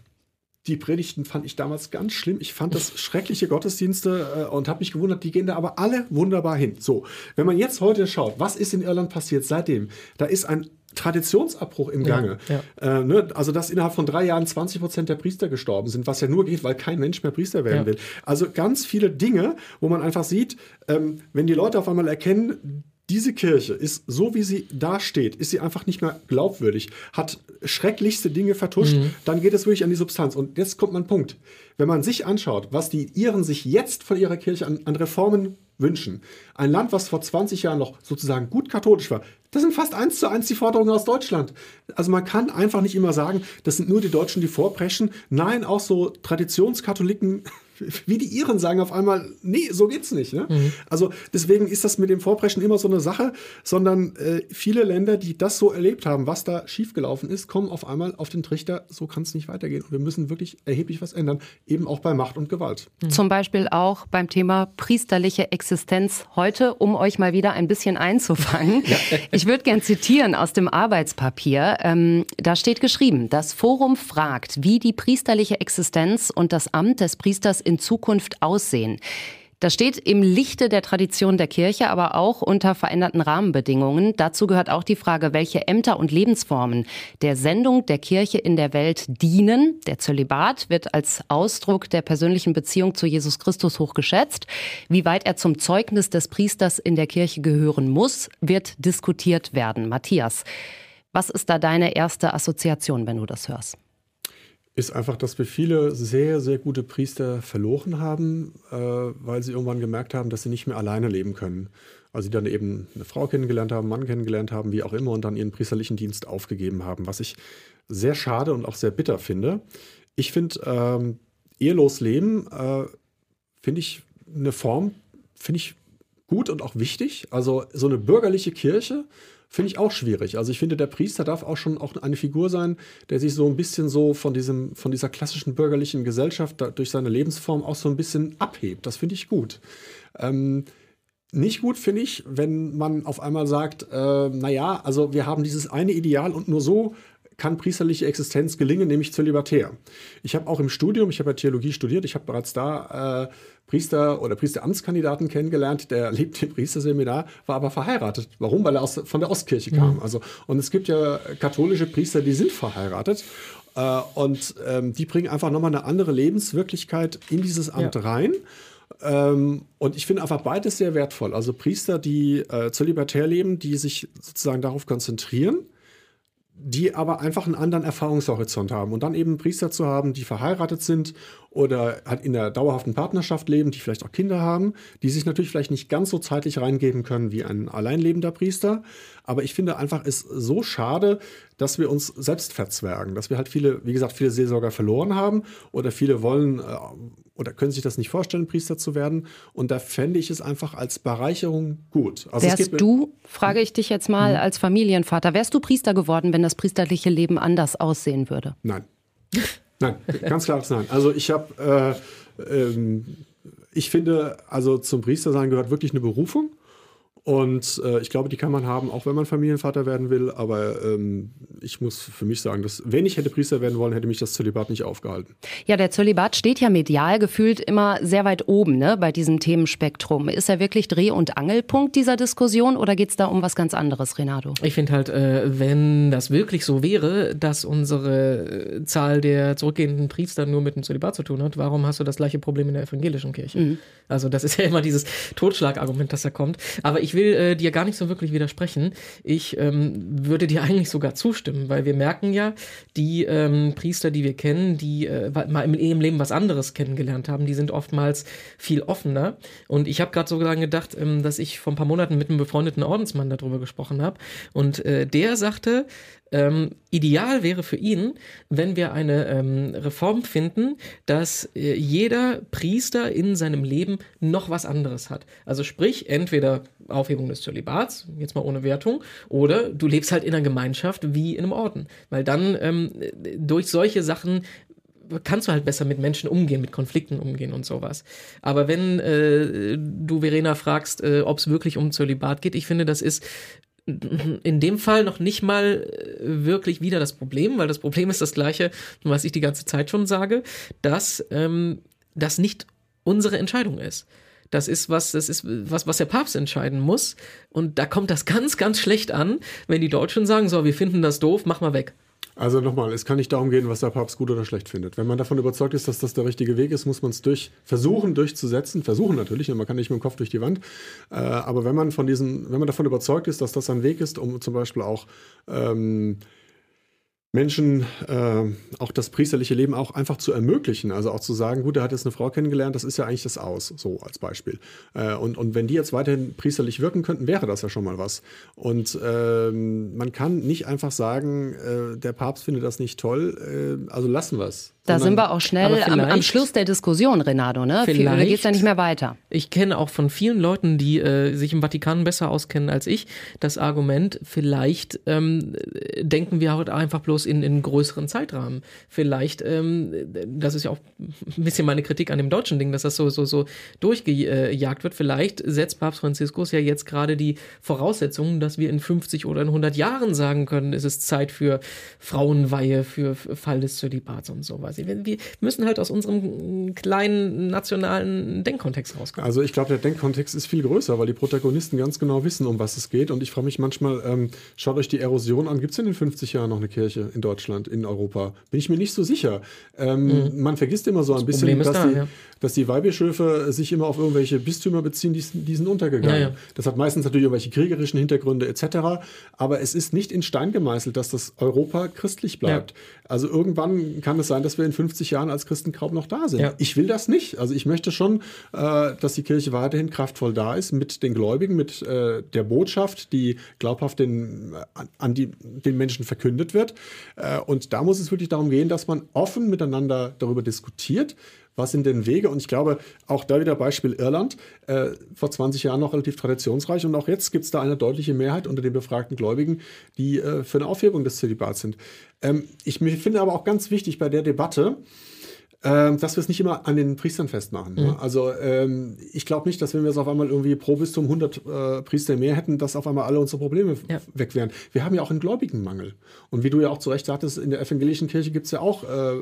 die Predigten fand ich damals ganz schlimm. Ich fand das schreckliche Gottesdienste äh, und habe mich gewundert, die gehen da aber alle wunderbar hin. So, wenn man jetzt heute schaut, was ist in Irland passiert seitdem? Da ist ein Traditionsabbruch im Gange. Ja, ja. Äh, ne? Also, dass innerhalb von drei Jahren 20 Prozent der Priester gestorben sind, was ja nur geht, weil kein Mensch mehr Priester werden ja. will. Also ganz viele Dinge, wo man einfach sieht, ähm, wenn die Leute auf einmal erkennen, diese Kirche ist, so wie sie da steht, ist sie einfach nicht mehr glaubwürdig, hat schrecklichste Dinge vertuscht, mhm. dann geht es wirklich an die Substanz. Und jetzt kommt mein Punkt. Wenn man sich anschaut, was die Iren sich jetzt von ihrer Kirche an, an Reformen wünschen, ein Land, was vor 20 Jahren noch sozusagen gut katholisch war, das sind fast eins zu eins die Forderungen aus Deutschland. Also man kann einfach nicht immer sagen, das sind nur die Deutschen, die vorpreschen. Nein, auch so Traditionskatholiken wie die Iren sagen auf einmal, nee, so geht's nicht. Ne? Mhm. Also deswegen ist das mit dem Vorpreschen immer so eine Sache, sondern äh, viele Länder, die das so erlebt haben, was da schiefgelaufen ist, kommen auf einmal auf den Trichter, so kann es nicht weitergehen. Und wir müssen wirklich erheblich was ändern, eben auch bei Macht und Gewalt. Mhm. Zum Beispiel auch beim Thema priesterliche Existenz heute, um euch mal wieder ein bisschen einzufangen. ja. Ich würde gern zitieren aus dem Arbeitspapier. Ähm, da steht geschrieben, das Forum fragt, wie die priesterliche Existenz und das Amt des Priesters in Zukunft aussehen? Das steht im Lichte der Tradition der Kirche, aber auch unter veränderten Rahmenbedingungen. Dazu gehört auch die Frage, welche Ämter und Lebensformen der Sendung der Kirche in der Welt dienen. Der Zölibat wird als Ausdruck der persönlichen Beziehung zu Jesus Christus hochgeschätzt. Wie weit er zum Zeugnis des Priesters in der Kirche gehören muss, wird diskutiert werden. Matthias, was ist da deine erste Assoziation, wenn du das hörst? Ist einfach, dass wir viele sehr, sehr gute Priester verloren haben, äh, weil sie irgendwann gemerkt haben, dass sie nicht mehr alleine leben können. Also sie dann eben eine Frau kennengelernt haben, einen Mann kennengelernt haben, wie auch immer, und dann ihren priesterlichen Dienst aufgegeben haben, was ich sehr schade und auch sehr bitter finde. Ich finde, ähm, ehelos leben, äh, finde ich eine Form, finde ich gut und auch wichtig. Also so eine bürgerliche Kirche, Finde ich auch schwierig. Also ich finde, der Priester darf auch schon auch eine Figur sein, der sich so ein bisschen so von, diesem, von dieser klassischen bürgerlichen Gesellschaft da, durch seine Lebensform auch so ein bisschen abhebt. Das finde ich gut. Ähm, nicht gut finde ich, wenn man auf einmal sagt, äh, naja, also wir haben dieses eine Ideal und nur so kann priesterliche Existenz gelingen, nämlich zölibatär. Ich habe auch im Studium, ich habe ja Theologie studiert, ich habe bereits da äh, Priester oder Priesteramtskandidaten kennengelernt, der lebte im Priesterseminar, war aber verheiratet. Warum? Weil er aus, von der Ostkirche kam. Mhm. Also, und es gibt ja katholische Priester, die sind verheiratet. Äh, und ähm, die bringen einfach nochmal eine andere Lebenswirklichkeit in dieses Amt ja. rein. Ähm, und ich finde einfach beides sehr wertvoll. Also Priester, die äh, zölibatär leben, die sich sozusagen darauf konzentrieren, die aber einfach einen anderen Erfahrungshorizont haben. Und dann eben Priester zu haben, die verheiratet sind oder halt in der dauerhaften Partnerschaft leben, die vielleicht auch Kinder haben, die sich natürlich vielleicht nicht ganz so zeitlich reingeben können wie ein alleinlebender Priester. Aber ich finde einfach es so schade, dass wir uns selbst verzwergen, dass wir halt viele, wie gesagt, viele Seelsorger verloren haben oder viele wollen äh, oder können sich das nicht vorstellen, Priester zu werden. Und da fände ich es einfach als Bereicherung gut. Also wärst du, frage ich dich jetzt mal mhm. als Familienvater, wärst du Priester geworden, wenn das priesterliche Leben anders aussehen würde? Nein. Nein, ganz klares Nein. Also ich habe, äh, ähm, ich finde, also zum Priester sein gehört wirklich eine Berufung. Und äh, ich glaube, die kann man haben, auch wenn man Familienvater werden will. Aber ähm, ich muss für mich sagen, dass wenn ich hätte Priester werden wollen, hätte mich das Zölibat nicht aufgehalten. Ja, der Zölibat steht ja medial gefühlt immer sehr weit oben ne, bei diesem Themenspektrum. Ist er wirklich Dreh- und Angelpunkt dieser Diskussion oder geht es da um was ganz anderes, Renato? Ich finde halt, äh, wenn das wirklich so wäre, dass unsere äh, Zahl der zurückgehenden Priester nur mit dem Zölibat zu tun hat, warum hast du das gleiche Problem in der evangelischen Kirche? Mhm. Also das ist ja immer dieses Totschlagargument, das da kommt. Aber ich will äh, dir gar nicht so wirklich widersprechen. Ich ähm, würde dir eigentlich sogar zustimmen, weil wir merken ja, die ähm, Priester, die wir kennen, die äh, mal im, im, Leben was anderes kennengelernt haben, die sind oftmals viel offener. Und ich habe gerade so gedacht, ähm, dass ich vor ein paar Monaten mit einem befreundeten Ordensmann darüber gesprochen habe. Und äh, der sagte, ähm, ideal wäre für ihn, wenn wir eine ähm, Reform finden, dass äh, jeder Priester in seinem Leben noch was anderes hat. Also sprich, entweder Aufhebung des Zölibats, jetzt mal ohne Wertung, oder du lebst halt in einer Gemeinschaft wie in einem Orden. Weil dann ähm, durch solche Sachen kannst du halt besser mit Menschen umgehen, mit Konflikten umgehen und sowas. Aber wenn äh, du Verena fragst, äh, ob es wirklich um Zölibat geht, ich finde, das ist in dem Fall noch nicht mal äh, wirklich wieder das Problem, weil das Problem ist das gleiche, was ich die ganze Zeit schon sage, dass ähm, das nicht unsere Entscheidung ist. Das ist was, das ist was, was der Papst entscheiden muss. Und da kommt das ganz, ganz schlecht an, wenn die Deutschen sagen, so, wir finden das doof, mach mal weg. Also nochmal, es kann nicht darum gehen, was der Papst gut oder schlecht findet. Wenn man davon überzeugt ist, dass das der richtige Weg ist, muss man es durch, versuchen durchzusetzen. Versuchen natürlich, man kann nicht mit dem Kopf durch die Wand. Äh, aber wenn man von diesen, wenn man davon überzeugt ist, dass das ein Weg ist, um zum Beispiel auch ähm, Menschen äh, auch das priesterliche Leben auch einfach zu ermöglichen. Also auch zu sagen, gut, er hat jetzt eine Frau kennengelernt, das ist ja eigentlich das Aus, so als Beispiel. Äh, und, und wenn die jetzt weiterhin priesterlich wirken könnten, wäre das ja schon mal was. Und ähm, man kann nicht einfach sagen, äh, der Papst findet das nicht toll, äh, also lassen wir es. Da sind wir auch schnell am, am, Schluss der Diskussion, Renato. Ne? Da geht es ja nicht mehr weiter. Ich kenne auch von vielen Leuten, die äh, sich im Vatikan besser auskennen als ich, das Argument, vielleicht ähm, denken wir halt einfach bloß in, in größeren Zeitrahmen. Vielleicht, ähm, das ist ja auch ein bisschen meine Kritik an dem deutschen Ding, dass das so, so, so durchgejagt wird. Vielleicht setzt Papst Franziskus ja jetzt gerade die Voraussetzungen, dass wir in 50 oder in 100 Jahren sagen können, es ist Zeit für Frauenweihe, für Fall des Zölibats und sowas quasi. Wir, wir müssen halt aus unserem kleinen nationalen Denkkontext rauskommen. Also ich glaube, der Denkkontext ist viel größer, weil die Protagonisten ganz genau wissen, um was es geht. Und ich frage mich manchmal, ähm, schaut euch die Erosion an. Gibt es in den 50 Jahren noch eine Kirche in Deutschland, in Europa? Bin ich mir nicht so sicher. Ähm, mhm. Man vergisst immer so ein das bisschen, dass, da, die, ja. dass die Weihbischöfe sich immer auf irgendwelche Bistümer beziehen, die, die sind untergegangen. Ja, ja. Das hat meistens natürlich irgendwelche kriegerischen Hintergründe etc. Aber es ist nicht in Stein gemeißelt, dass das Europa christlich bleibt. Also irgendwann kann es sein, dass wir wir in 50 Jahren als Christen kaum noch da sind. Ja. Ich will das nicht. Also ich möchte schon, äh, dass die Kirche weiterhin kraftvoll da ist mit den Gläubigen, mit äh, der Botschaft, die glaubhaft den, an die, den Menschen verkündet wird. Äh, und da muss es wirklich darum gehen, dass man offen miteinander darüber diskutiert, was sind denn Wege? Und ich glaube, auch da wieder Beispiel Irland, äh, vor 20 Jahren noch relativ traditionsreich und auch jetzt gibt es da eine deutliche Mehrheit unter den befragten Gläubigen, die äh, für eine Aufhebung des Zölibats sind. Ähm, ich finde aber auch ganz wichtig bei der Debatte, ähm, dass wir es nicht immer an den Priestern festmachen. Ne? Mhm. Also ähm, ich glaube nicht, dass wenn wir es auf einmal irgendwie pro Bistum 100 äh, Priester mehr hätten, dass auf einmal alle unsere Probleme ja. weg wären. Wir haben ja auch einen Gläubigenmangel. Und wie du ja auch zu Recht sagtest, in der evangelischen Kirche gibt es ja auch äh,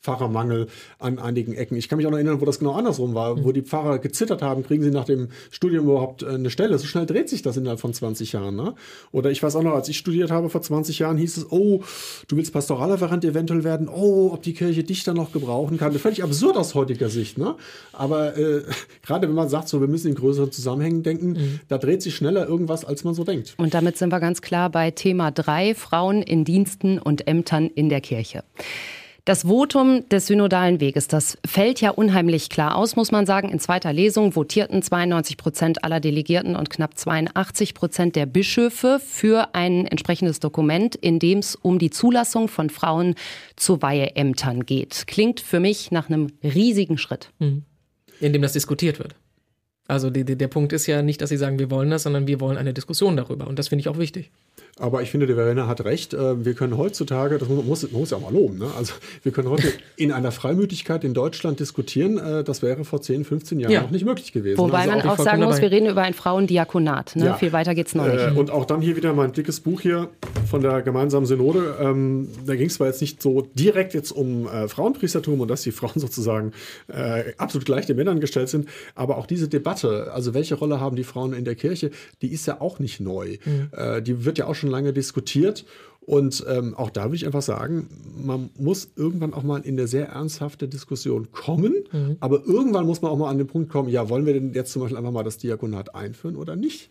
Pfarrermangel an einigen Ecken. Ich kann mich auch noch erinnern, wo das genau andersrum war, mhm. wo die Pfarrer gezittert haben, kriegen sie nach dem Studium überhaupt äh, eine Stelle. So schnell dreht sich das innerhalb von 20 Jahren. Ne? Oder ich weiß auch noch, als ich studiert habe vor 20 Jahren, hieß es, oh, du willst Pastoralreferent eventuell werden, oh, ob die Kirche dich dann noch gebrauchen kann. Völlig absurd aus heutiger Sicht. Ne? Aber äh, gerade wenn man sagt, so, wir müssen in größeren Zusammenhängen denken, mhm. da dreht sich schneller irgendwas, als man so denkt. Und damit sind wir ganz klar bei Thema 3, Frauen in Diensten und Ämtern in der Kirche. Das Votum des synodalen Weges, das fällt ja unheimlich klar aus, muss man sagen. In zweiter Lesung votierten 92 Prozent aller Delegierten und knapp 82 Prozent der Bischöfe für ein entsprechendes Dokument, in dem es um die Zulassung von Frauen zu Weiheämtern geht. Klingt für mich nach einem riesigen Schritt. Mhm. In dem das diskutiert wird. Also die, die, der Punkt ist ja nicht, dass sie sagen, wir wollen das, sondern wir wollen eine Diskussion darüber. Und das finde ich auch wichtig. Aber ich finde, der Verena hat recht. Äh, wir können heutzutage, das muss, muss, muss ja auch mal loben, ne? also wir können heute in einer Freimütigkeit in Deutschland diskutieren. Äh, das wäre vor 10, 15 Jahren ja. noch nicht möglich gewesen. Wobei also man auch, auch sagen muss, wir reden über ein Frauendiakonat. Ne? Ja. Viel weiter geht es noch nicht. Äh, und auch dann hier wieder mein dickes Buch hier von der gemeinsamen Synode. Ähm, da ging es zwar jetzt nicht so direkt jetzt um Frauenpriestertum und dass die Frauen sozusagen absolut gleich den Männern gestellt sind, aber auch diese Debatte, also welche Rolle haben die Frauen in der Kirche, die ist ja auch nicht neu. Mhm. Die wird ja auch schon lange diskutiert. Und ähm, auch da würde ich einfach sagen, man muss irgendwann auch mal in eine sehr ernsthafte Diskussion kommen. Mhm. Aber irgendwann muss man auch mal an den Punkt kommen, ja, wollen wir denn jetzt zum Beispiel einfach mal das Diakonat einführen oder nicht?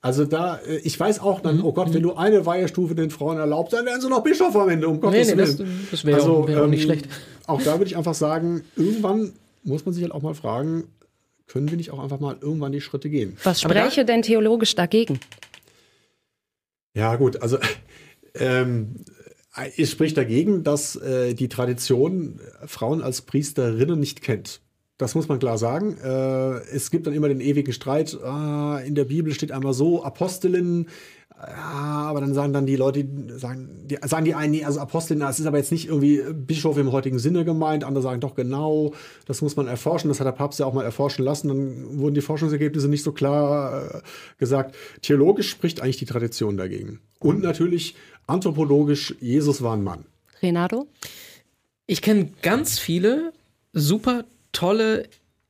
Also da, äh, ich weiß auch dann, mhm. oh Gott, wenn du eine Weihestufe den Frauen erlaubst, dann werden sie noch Bischof am Ende, um Gottes nee, nee, Willen. Das, das wäre also, auch, wär auch nicht ähm, schlecht. Auch da würde ich einfach sagen, irgendwann muss man sich halt auch mal fragen, können wir nicht auch einfach mal irgendwann die Schritte gehen? Was spräche da, denn theologisch dagegen? Ja, gut, also ähm, es spricht dagegen, dass äh, die Tradition Frauen als Priesterinnen nicht kennt. Das muss man klar sagen. Äh, es gibt dann immer den ewigen Streit. Äh, in der Bibel steht einmal so Apostelinnen, ja, aber dann sagen dann die Leute, sagen die, sagen die einen, also Apostelin, das ist aber jetzt nicht irgendwie Bischof im heutigen Sinne gemeint. Andere sagen doch genau, das muss man erforschen. Das hat der Papst ja auch mal erforschen lassen. Dann wurden die Forschungsergebnisse nicht so klar äh, gesagt. Theologisch spricht eigentlich die Tradition dagegen. Und natürlich anthropologisch, Jesus war ein Mann. Renato? Ich kenne ganz viele super tolle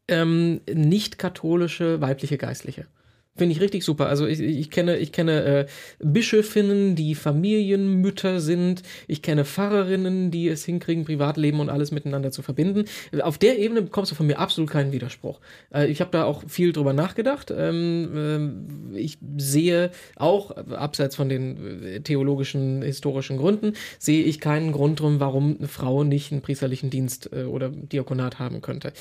ähm, nicht katholische weibliche Geistliche. Finde ich richtig super. Also ich, ich kenne, ich kenne äh, Bischöfinnen, die Familienmütter sind. Ich kenne Pfarrerinnen, die es hinkriegen, Privatleben und alles miteinander zu verbinden. Auf der Ebene bekommst du von mir absolut keinen Widerspruch. Äh, ich habe da auch viel drüber nachgedacht. Ähm, äh, ich sehe auch, abseits von den äh, theologischen, historischen Gründen, sehe ich keinen Grund drum, warum eine Frau nicht einen priesterlichen Dienst äh, oder Diakonat haben könnte.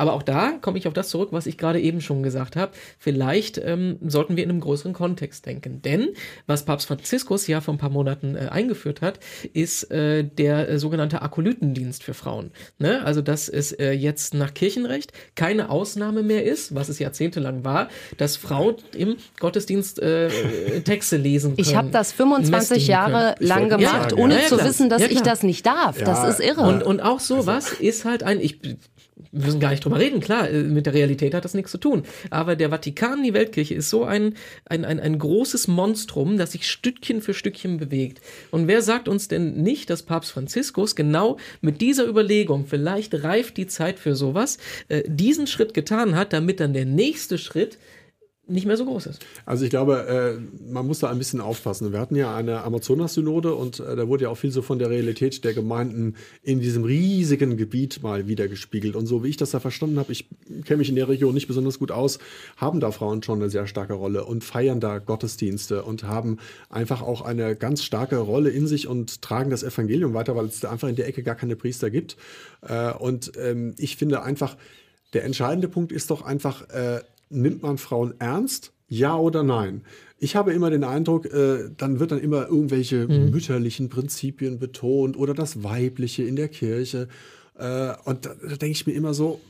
Aber auch da komme ich auf das zurück, was ich gerade eben schon gesagt habe. Vielleicht ähm, sollten wir in einem größeren Kontext denken. Denn was Papst Franziskus ja vor ein paar Monaten äh, eingeführt hat, ist äh, der äh, sogenannte Akolytendienst für Frauen. Ne? Also, dass es äh, jetzt nach Kirchenrecht keine Ausnahme mehr ist, was es jahrzehntelang war, dass Frauen im Gottesdienst äh, Texte lesen können. Ich habe das 25 Jahre lang gemacht, sagen, ohne ja, ja, zu wissen, dass ich das nicht darf. das ist irre. Und, und auch sowas also. ist halt ein, ich wir müssen gar nicht drüber reden, klar, äh, mit der Realität hat das nichts zu tun. Aber der Vatikan, die Weltkirche, ist so ein, ein, ein, ein großes Monstrum, das sich Stückchen für Stückchen bewegt. Und wer sagt uns denn nicht, dass Papst Franziskus genau mit dieser Überlegung, vielleicht reift die Zeit für sowas, äh, diesen Schritt getan hat, damit dann der nächste Schritt nicht mehr so groß ist. Also ich glaube, äh, man muss da ein bisschen aufpassen. Wir hatten ja eine Amazonas-Synode und äh, da wurde ja auch viel so von der Realität der Gemeinden in diesem riesigen Gebiet mal wiedergespiegelt. Und so wie ich das da verstanden habe, ich kenne mich in der Region nicht besonders gut aus, haben da Frauen schon eine sehr starke Rolle und feiern da Gottesdienste und haben einfach auch eine ganz starke Rolle in sich und tragen das Evangelium weiter, weil es da einfach in der Ecke gar keine Priester gibt. Äh, und ähm, ich finde einfach, der entscheidende Punkt ist doch einfach, äh, nimmt man Frauen ernst? Ja oder nein? Ich habe immer den Eindruck, äh, dann wird dann immer irgendwelche mhm. mütterlichen Prinzipien betont oder das Weibliche in der Kirche. Äh, und da, da denke ich mir immer so,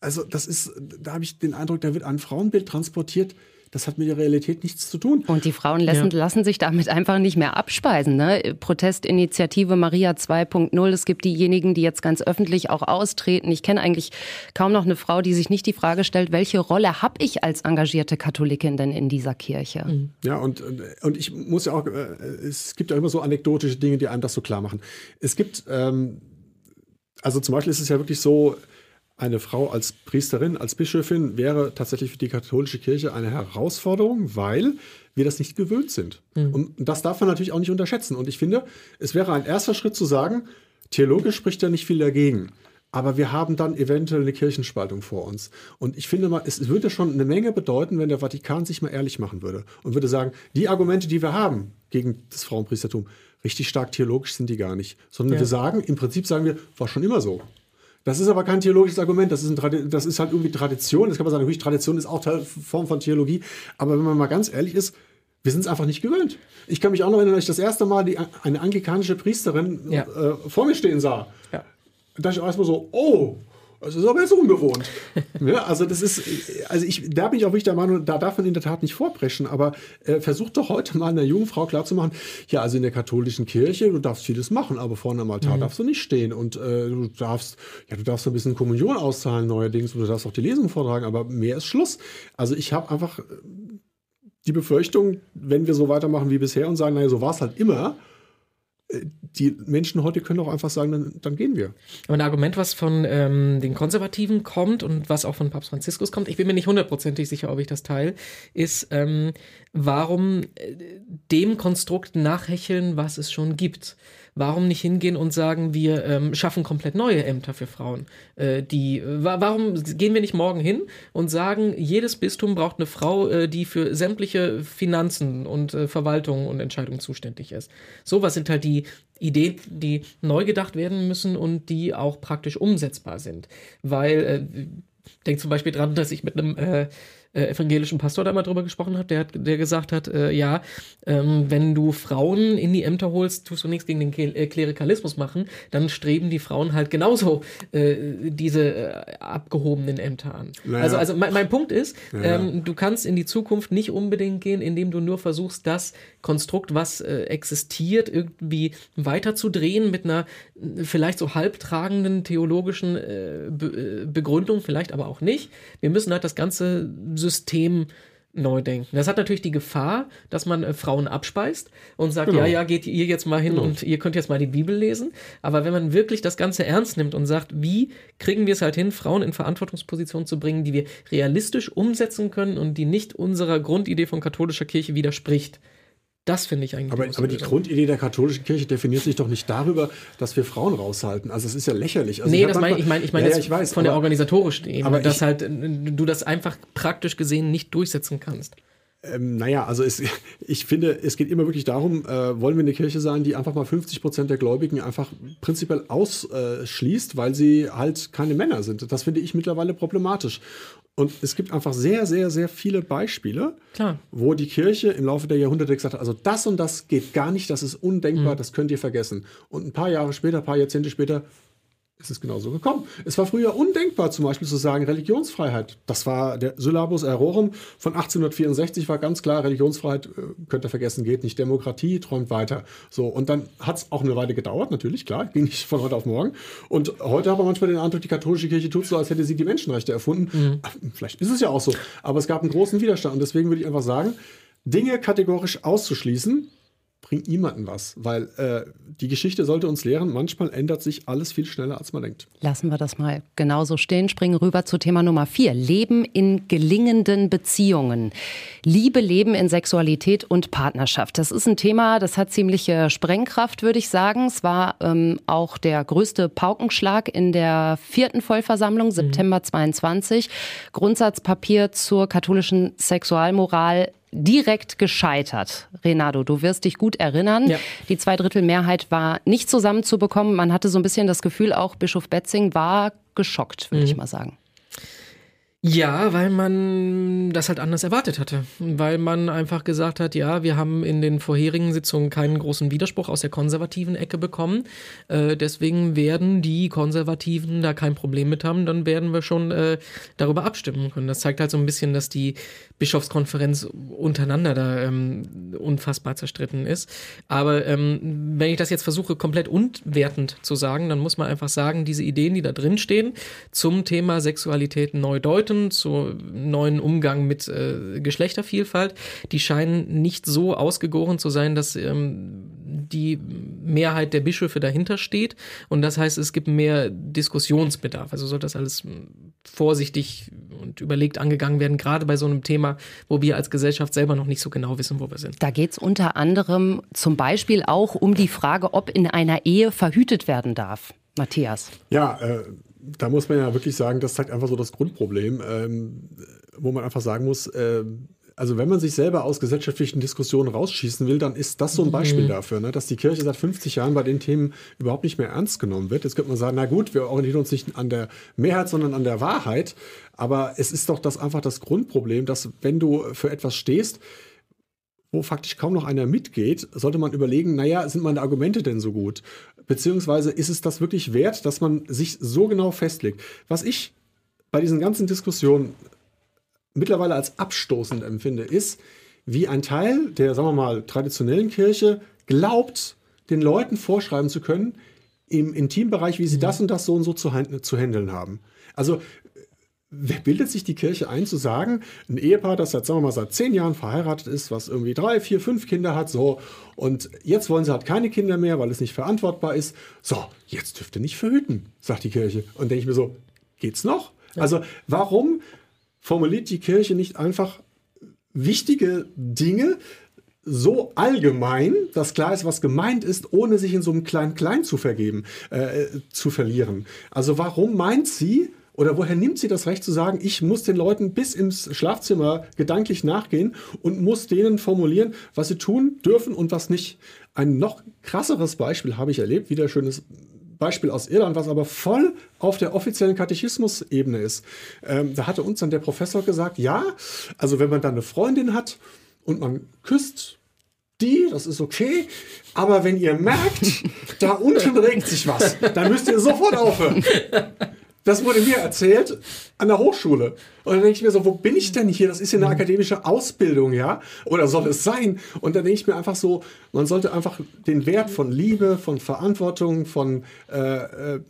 also das ist, da habe ich den Eindruck, da wird ein Frauenbild transportiert, das hat mit der Realität nichts zu tun. Und die Frauen lassen, ja. lassen sich damit einfach nicht mehr abspeisen. Ne? Protestinitiative Maria 2.0. Es gibt diejenigen, die jetzt ganz öffentlich auch austreten. Ich kenne eigentlich kaum noch eine Frau, die sich nicht die Frage stellt, welche Rolle habe ich als engagierte Katholikin denn in dieser Kirche? Mhm. Ja, und, und ich muss ja auch, äh, es gibt ja immer so anekdotische Dinge, die einem das so klar machen. Es gibt, ähm, also zum Beispiel ist es ja wirklich so, eine Frau als Priesterin, als Bischöfin wäre tatsächlich für die katholische Kirche eine Herausforderung, weil wir das nicht gewöhnt sind. Mhm. Und das darf man natürlich auch nicht unterschätzen. Und ich finde, es wäre ein erster Schritt zu sagen, theologisch spricht ja nicht viel dagegen. Aber wir haben dann eventuell eine Kirchenspaltung vor uns. Und ich finde mal, es würde schon eine Menge bedeuten, wenn der Vatikan sich mal ehrlich machen würde und würde sagen, die Argumente, die wir haben gegen das Frauenpriestertum, richtig stark theologisch sind die gar nicht. Sondern ja. wir sagen, im Prinzip sagen wir, war schon immer so. Das ist aber kein theologisches Argument, das ist, ein, das ist halt irgendwie Tradition. Das kann man sagen, natürlich, Tradition ist auch Teil, Form von Theologie. Aber wenn man mal ganz ehrlich ist, wir sind es einfach nicht gewöhnt. Ich kann mich auch noch erinnern, als ich das erste Mal die, eine anglikanische Priesterin ja. äh, vor mir stehen sah. Ja. Da dachte ich erstmal so, oh, das ist aber jetzt unbewohnt. ja, also das ist, also ich, da bin ich auch wirklich der Meinung, da darf man in der Tat nicht vorpreschen, aber äh, versucht doch heute mal einer jungen Frau klarzumachen, ja, also in der katholischen Kirche, du darfst vieles machen, aber vorne am Altar mhm. darfst du nicht stehen und äh, du darfst, ja, du darfst ein bisschen Kommunion auszahlen neuerdings und du darfst auch die Lesung vortragen, aber mehr ist Schluss. Also ich habe einfach äh, die Befürchtung, wenn wir so weitermachen wie bisher und sagen, naja, so war es halt immer, die Menschen heute können auch einfach sagen, dann, dann gehen wir. Aber ein Argument, was von ähm, den Konservativen kommt und was auch von Papst Franziskus kommt, ich bin mir nicht hundertprozentig sicher, ob ich das teile, ist, ähm, warum äh, dem Konstrukt nachhecheln, was es schon gibt. Warum nicht hingehen und sagen, wir ähm, schaffen komplett neue Ämter für Frauen? Äh, die, warum gehen wir nicht morgen hin und sagen, jedes Bistum braucht eine Frau, äh, die für sämtliche Finanzen und äh, Verwaltung und Entscheidungen zuständig ist? Sowas sind halt die Ideen, die neu gedacht werden müssen und die auch praktisch umsetzbar sind. Weil, äh, denk zum Beispiel dran, dass ich mit einem äh, evangelischen Pastor da mal drüber gesprochen hat, der, hat, der gesagt hat, äh, ja, ähm, wenn du Frauen in die Ämter holst, tust du nichts gegen den Ke äh, Klerikalismus machen, dann streben die Frauen halt genauso äh, diese äh, abgehobenen Ämter an. Naja. Also, also mein, mein Punkt ist, naja. ähm, du kannst in die Zukunft nicht unbedingt gehen, indem du nur versuchst, das Konstrukt, was äh, existiert, irgendwie weiterzudrehen mit einer vielleicht so halbtragenden theologischen Be Begründung, vielleicht aber auch nicht. Wir müssen halt das ganze System neu denken. Das hat natürlich die Gefahr, dass man äh, Frauen abspeist und sagt, genau. ja, ja, geht ihr jetzt mal hin genau. und ihr könnt jetzt mal die Bibel lesen. Aber wenn man wirklich das Ganze ernst nimmt und sagt, wie kriegen wir es halt hin, Frauen in Verantwortungspositionen zu bringen, die wir realistisch umsetzen können und die nicht unserer Grundidee von katholischer Kirche widerspricht, das finde ich eigentlich. Aber, aber die Grundidee der katholischen Kirche definiert sich doch nicht darüber, dass wir Frauen raushalten. Also es ist ja lächerlich. Also nee, das meine ich meine ich meine ja, ja, ich weiß, von aber, der organisatorischen Ebene, aber dass ich, halt du das einfach praktisch gesehen nicht durchsetzen kannst. Ähm, naja, also es, ich finde, es geht immer wirklich darum, äh, wollen wir eine Kirche sein, die einfach mal 50 Prozent der Gläubigen einfach prinzipiell ausschließt, weil sie halt keine Männer sind. Das finde ich mittlerweile problematisch. Und es gibt einfach sehr, sehr, sehr viele Beispiele, Klar. wo die Kirche im Laufe der Jahrhunderte gesagt hat, also das und das geht gar nicht, das ist undenkbar, mhm. das könnt ihr vergessen. Und ein paar Jahre später, ein paar Jahrzehnte später ist es genauso gekommen. Es war früher undenkbar, zum Beispiel zu sagen, Religionsfreiheit. Das war der Syllabus Errorum von 1864 war ganz klar, Religionsfreiheit äh, könnt ihr vergessen, geht nicht. Demokratie träumt weiter. So, und dann hat es auch eine Weile gedauert, natürlich, klar, ging nicht von heute auf morgen. Und heute haben wir manchmal den Eindruck, die katholische Kirche tut so, als hätte sie die Menschenrechte erfunden. Mhm. Vielleicht ist es ja auch so. Aber es gab einen großen Widerstand. Und deswegen würde ich einfach sagen, Dinge kategorisch auszuschließen, bringt niemanden was, weil äh, die Geschichte sollte uns lehren, manchmal ändert sich alles viel schneller, als man denkt. Lassen wir das mal genauso stehen, springen rüber zu Thema Nummer vier. Leben in gelingenden Beziehungen. Liebe, Leben in Sexualität und Partnerschaft. Das ist ein Thema, das hat ziemliche Sprengkraft, würde ich sagen. Es war ähm, auch der größte Paukenschlag in der vierten Vollversammlung, mhm. September mhm. 22. Grundsatzpapier zur katholischen Sexualmoral direkt gescheitert. Renato, du wirst dich gut erinnern. Ja. Die Zweidrittelmehrheit war nicht zusammenzubekommen. Man hatte so ein bisschen das Gefühl, auch Bischof Betzing war geschockt, würde mhm. ich mal sagen. Ja, weil man das halt anders erwartet hatte. Weil man einfach gesagt hat, ja, wir haben in den vorherigen Sitzungen keinen großen Widerspruch aus der konservativen Ecke bekommen. Äh, deswegen werden die Konservativen da kein Problem mit haben. Dann werden wir schon äh, darüber abstimmen können. Das zeigt halt so ein bisschen, dass die Bischofskonferenz untereinander da ähm, unfassbar zerstritten ist. Aber ähm, wenn ich das jetzt versuche, komplett unwertend zu sagen, dann muss man einfach sagen, diese Ideen, die da drin stehen, zum Thema Sexualität neu deuten, Quoten, zu neuen Umgang mit äh, Geschlechtervielfalt, die scheinen nicht so ausgegoren zu sein, dass ähm, die Mehrheit der Bischöfe dahinter steht. Und das heißt, es gibt mehr Diskussionsbedarf. Also soll das alles hm, vorsichtig und überlegt angegangen werden, gerade bei so einem Thema, wo wir als Gesellschaft selber noch nicht so genau wissen, wo wir sind. Da geht es unter anderem zum Beispiel auch um die Frage, ob in einer Ehe verhütet werden darf. Matthias. Ja, äh, da muss man ja wirklich sagen, das zeigt einfach so das Grundproblem, ähm, wo man einfach sagen muss, äh, Also wenn man sich selber aus gesellschaftlichen Diskussionen rausschießen will, dann ist das so ein Beispiel mhm. dafür, ne? dass die Kirche seit 50 Jahren bei den Themen überhaupt nicht mehr ernst genommen wird. Jetzt könnte man sagen, na gut, wir orientieren uns nicht an der Mehrheit, sondern an der Wahrheit. Aber es ist doch das einfach das Grundproblem, dass wenn du für etwas stehst, wo faktisch kaum noch einer mitgeht, sollte man überlegen, naja, sind meine Argumente denn so gut? Beziehungsweise ist es das wirklich wert, dass man sich so genau festlegt? Was ich bei diesen ganzen Diskussionen mittlerweile als abstoßend empfinde, ist, wie ein Teil der, sagen wir mal, traditionellen Kirche glaubt, den Leuten vorschreiben zu können, im Intimbereich, wie sie mhm. das und das so und so zu, zu handeln haben. Also wer bildet sich die Kirche ein zu sagen, ein Ehepaar, das seit, sagen wir mal, seit zehn Jahren verheiratet ist, was irgendwie drei, vier, fünf Kinder hat, so, und jetzt wollen sie halt keine Kinder mehr, weil es nicht verantwortbar ist. So, jetzt dürft ihr nicht verhüten, sagt die Kirche. Und denke ich mir so, geht's noch? Ja. Also, warum formuliert die Kirche nicht einfach wichtige Dinge so allgemein, dass klar ist, was gemeint ist, ohne sich in so einem Klein-Klein zu vergeben, äh, zu verlieren? Also, warum meint sie, oder woher nimmt sie das Recht zu sagen, ich muss den Leuten bis ins Schlafzimmer gedanklich nachgehen und muss denen formulieren, was sie tun dürfen und was nicht? Ein noch krasseres Beispiel habe ich erlebt, wieder schönes Beispiel aus Irland, was aber voll auf der offiziellen Katechismus-Ebene ist. Ähm, da hatte uns dann der Professor gesagt, ja, also wenn man dann eine Freundin hat und man küsst die, das ist okay. Aber wenn ihr merkt, da unten regt sich was, dann müsst ihr sofort aufhören. Das wurde mir erzählt an der Hochschule. Und dann denke ich mir so, wo bin ich denn hier? Das ist ja eine mhm. akademische Ausbildung, ja? Oder soll es sein? Und dann denke ich mir einfach so, man sollte einfach den Wert von Liebe, von Verantwortung, von äh, äh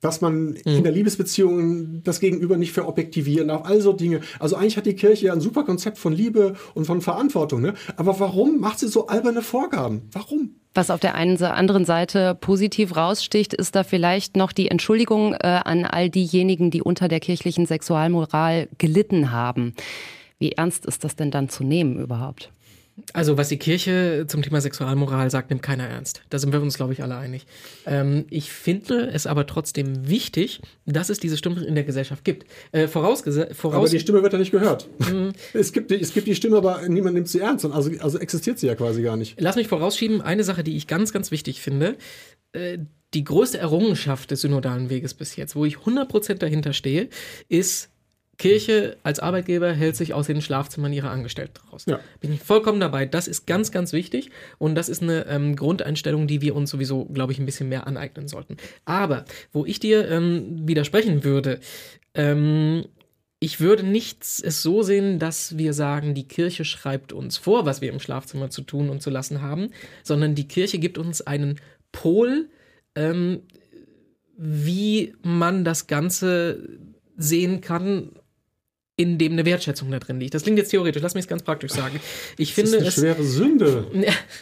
dass man mhm. in der Liebesbeziehung das Gegenüber nicht verobjektivieren darf, all so Dinge. Also eigentlich hat die Kirche ja ein super Konzept von Liebe und von Verantwortung. Ne? Aber warum macht sie so alberne Vorgaben? Warum? Was auf der einen anderen Seite positiv raussticht, ist da vielleicht noch die Entschuldigung äh, an all diejenigen, die unter der kirchlichen Sexualmoral gelitten haben. Wie ernst ist das denn dann zu nehmen überhaupt? Also, was die Kirche zum Thema Sexualmoral sagt, nimmt keiner ernst. Da sind wir uns, glaube ich, alle einig. Ähm, ich finde es aber trotzdem wichtig, dass es diese Stimme in der Gesellschaft gibt. Äh, vorausgesetzt. Voraus aber die Stimme wird ja nicht gehört. Mhm. es, gibt, es gibt die Stimme, aber niemand nimmt sie ernst. Also, also existiert sie ja quasi gar nicht. Lass mich vorausschieben, eine Sache, die ich ganz, ganz wichtig finde. Äh, die größte Errungenschaft des synodalen Weges bis jetzt, wo ich 100% dahinter stehe, ist Kirche als Arbeitgeber hält sich aus den Schlafzimmern ihrer Angestellten raus. Ja. Bin ich vollkommen dabei. Das ist ganz, ganz wichtig und das ist eine ähm, Grundeinstellung, die wir uns sowieso, glaube ich, ein bisschen mehr aneignen sollten. Aber wo ich dir ähm, widersprechen würde, ähm, ich würde nicht es so sehen, dass wir sagen, die Kirche schreibt uns vor, was wir im Schlafzimmer zu tun und zu lassen haben, sondern die Kirche gibt uns einen Pol, ähm, wie man das Ganze sehen kann in dem eine Wertschätzung da drin liegt. Das klingt jetzt theoretisch, lass mich es ganz praktisch sagen. Ich finde es ist eine schwere Sünde.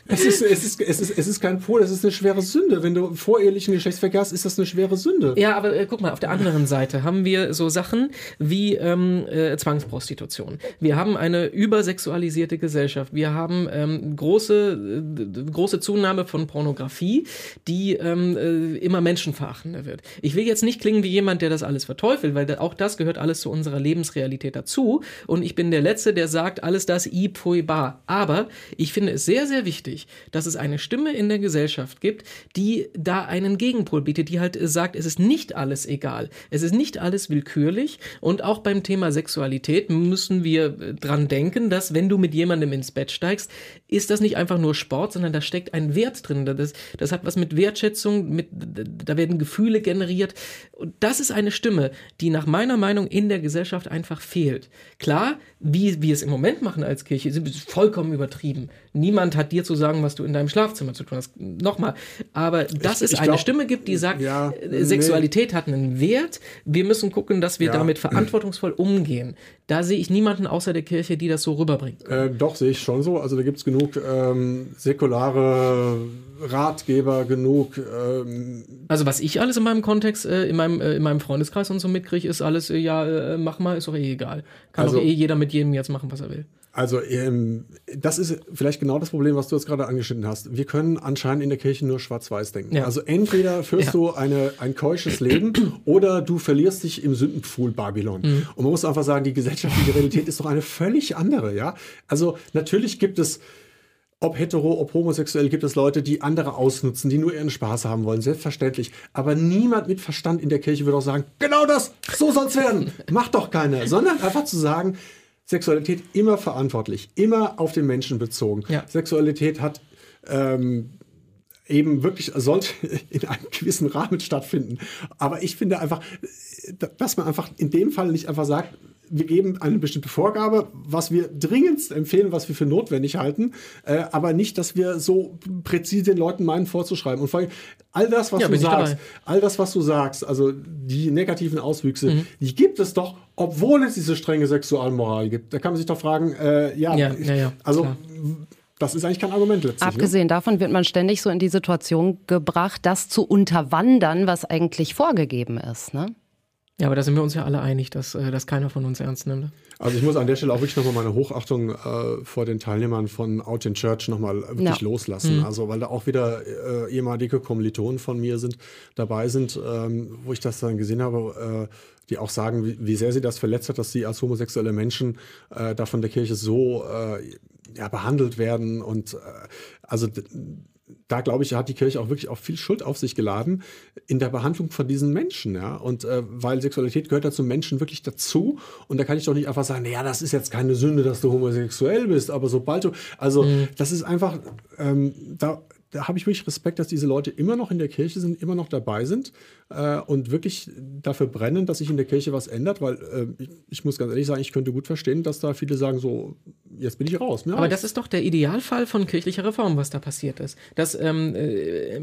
es, ist, es, ist, es, ist, es ist kein Pol, es ist eine schwere Sünde. Wenn du vorehelichen Geschlechtsverkehr hast, ist das eine schwere Sünde. Ja, aber äh, guck mal, auf der anderen Seite haben wir so Sachen wie ähm, äh, Zwangsprostitution. Wir haben eine übersexualisierte Gesellschaft. Wir haben ähm, große, äh, große Zunahme von Pornografie, die ähm, äh, immer menschenverachtender wird. Ich will jetzt nicht klingen wie jemand, der das alles verteufelt, weil auch das gehört alles zu unserer Lebensrealität Sexualität dazu. Und ich bin der Letzte, der sagt, alles das i pui ba. Aber ich finde es sehr, sehr wichtig, dass es eine Stimme in der Gesellschaft gibt, die da einen Gegenpol bietet, die halt sagt, es ist nicht alles egal. Es ist nicht alles willkürlich. Und auch beim Thema Sexualität müssen wir äh, dran denken, dass wenn du mit jemandem ins Bett steigst, ist das nicht einfach nur Sport, sondern da steckt ein Wert drin. Das, das hat was mit Wertschätzung, mit, da werden Gefühle generiert. Und das ist eine Stimme, die nach meiner Meinung in der Gesellschaft einfach fehlt. Klar, wie wir es im Moment machen als Kirche, ist vollkommen übertrieben. Niemand hat dir zu sagen, was du in deinem Schlafzimmer zu tun hast. Nochmal. Aber dass ich, es ich eine glaub, Stimme gibt, die sagt, ja, äh, Sexualität nee. hat einen Wert. Wir müssen gucken, dass wir ja. damit verantwortungsvoll umgehen. Da sehe ich niemanden außer der Kirche, die das so rüberbringt. Äh, doch, sehe ich schon so. Also da gibt es genug ähm, säkulare Ratgeber, genug. Ähm also was ich alles in meinem Kontext, äh, in, meinem, äh, in meinem Freundeskreis und so mitkriege, ist alles, äh, ja, äh, mach mal, ist doch eh egal. Kann also, doch eh jeder mit jedem jetzt machen, was er will. Also, ähm, das ist vielleicht genau das Problem, was du jetzt gerade angeschnitten hast. Wir können anscheinend in der Kirche nur schwarz-weiß denken. Ja. Also, entweder führst ja. du eine, ein keusches Leben oder du verlierst dich im Sündenpfuhl Babylon. Mhm. Und man muss einfach sagen, die gesellschaftliche Realität ist doch eine völlig andere, ja? Also, natürlich gibt es ob hetero, ob homosexuell, gibt es Leute, die andere ausnutzen, die nur ihren Spaß haben wollen, selbstverständlich. Aber niemand mit Verstand in der Kirche würde auch sagen, genau das, so soll es werden. Macht doch keiner. Sondern einfach zu sagen, Sexualität immer verantwortlich, immer auf den Menschen bezogen. Ja. Sexualität hat ähm, eben wirklich, sollte in einem gewissen Rahmen stattfinden. Aber ich finde einfach, dass man einfach in dem Fall nicht einfach sagt, wir geben eine bestimmte Vorgabe, was wir dringendst empfehlen, was wir für notwendig halten, äh, aber nicht, dass wir so präzise den Leuten meinen vorzuschreiben. Und vor allem all das, was ja, du sagst, all das, was du sagst, also die negativen Auswüchse, mhm. die gibt es doch, obwohl es diese strenge Sexualmoral gibt. Da kann man sich doch fragen, äh, ja, ja, ja, also klar. Das ist eigentlich kein Argument letztlich. Ne? Abgesehen ne? davon wird man ständig so in die Situation gebracht, das zu unterwandern, was eigentlich vorgegeben ist. Ne? Ja, aber da sind wir uns ja alle einig, dass äh, das keiner von uns ernst nimmt. Also ich muss an der Stelle auch wirklich nochmal meine Hochachtung äh, vor den Teilnehmern von Out in Church nochmal wirklich ja. loslassen. Mhm. Also weil da auch wieder äh, ehemalige Kommilitonen von mir sind, dabei sind, ähm, wo ich das dann gesehen habe, äh, die auch sagen, wie, wie, sehr sie das verletzt hat, dass sie als homosexuelle Menschen äh, da von der Kirche so äh, ja, behandelt werden und also da glaube ich, hat die Kirche auch wirklich auch viel Schuld auf sich geladen in der Behandlung von diesen Menschen, ja. Und äh, weil Sexualität gehört ja zum Menschen wirklich dazu. Und da kann ich doch nicht einfach sagen, naja, das ist jetzt keine Sünde, dass du homosexuell bist, aber sobald du, also mhm. das ist einfach, ähm, da, da habe ich wirklich Respekt, dass diese Leute immer noch in der Kirche sind, immer noch dabei sind äh, und wirklich dafür brennen, dass sich in der Kirche was ändert, weil äh, ich, ich, muss ganz ehrlich sagen, ich könnte gut verstehen, dass da viele sagen, so, jetzt bin ich raus. Aber reicht. das ist doch der Idealfall von kirchlicher Reform, was da passiert ist. Das ähm, äh,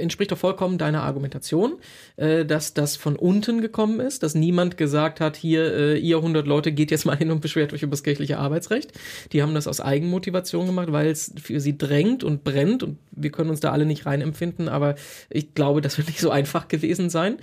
entspricht doch vollkommen deiner Argumentation, äh, dass das von unten gekommen ist, dass niemand gesagt hat, hier, äh, ihr 100 Leute geht jetzt mal hin und beschwert euch über das kirchliche Arbeitsrecht. Die haben das aus Eigenmotivation gemacht, weil es für sie drängt und brennt und wir können uns da alle nicht reinempfinden, aber ich glaube, das wird nicht so einfach gewesen sein.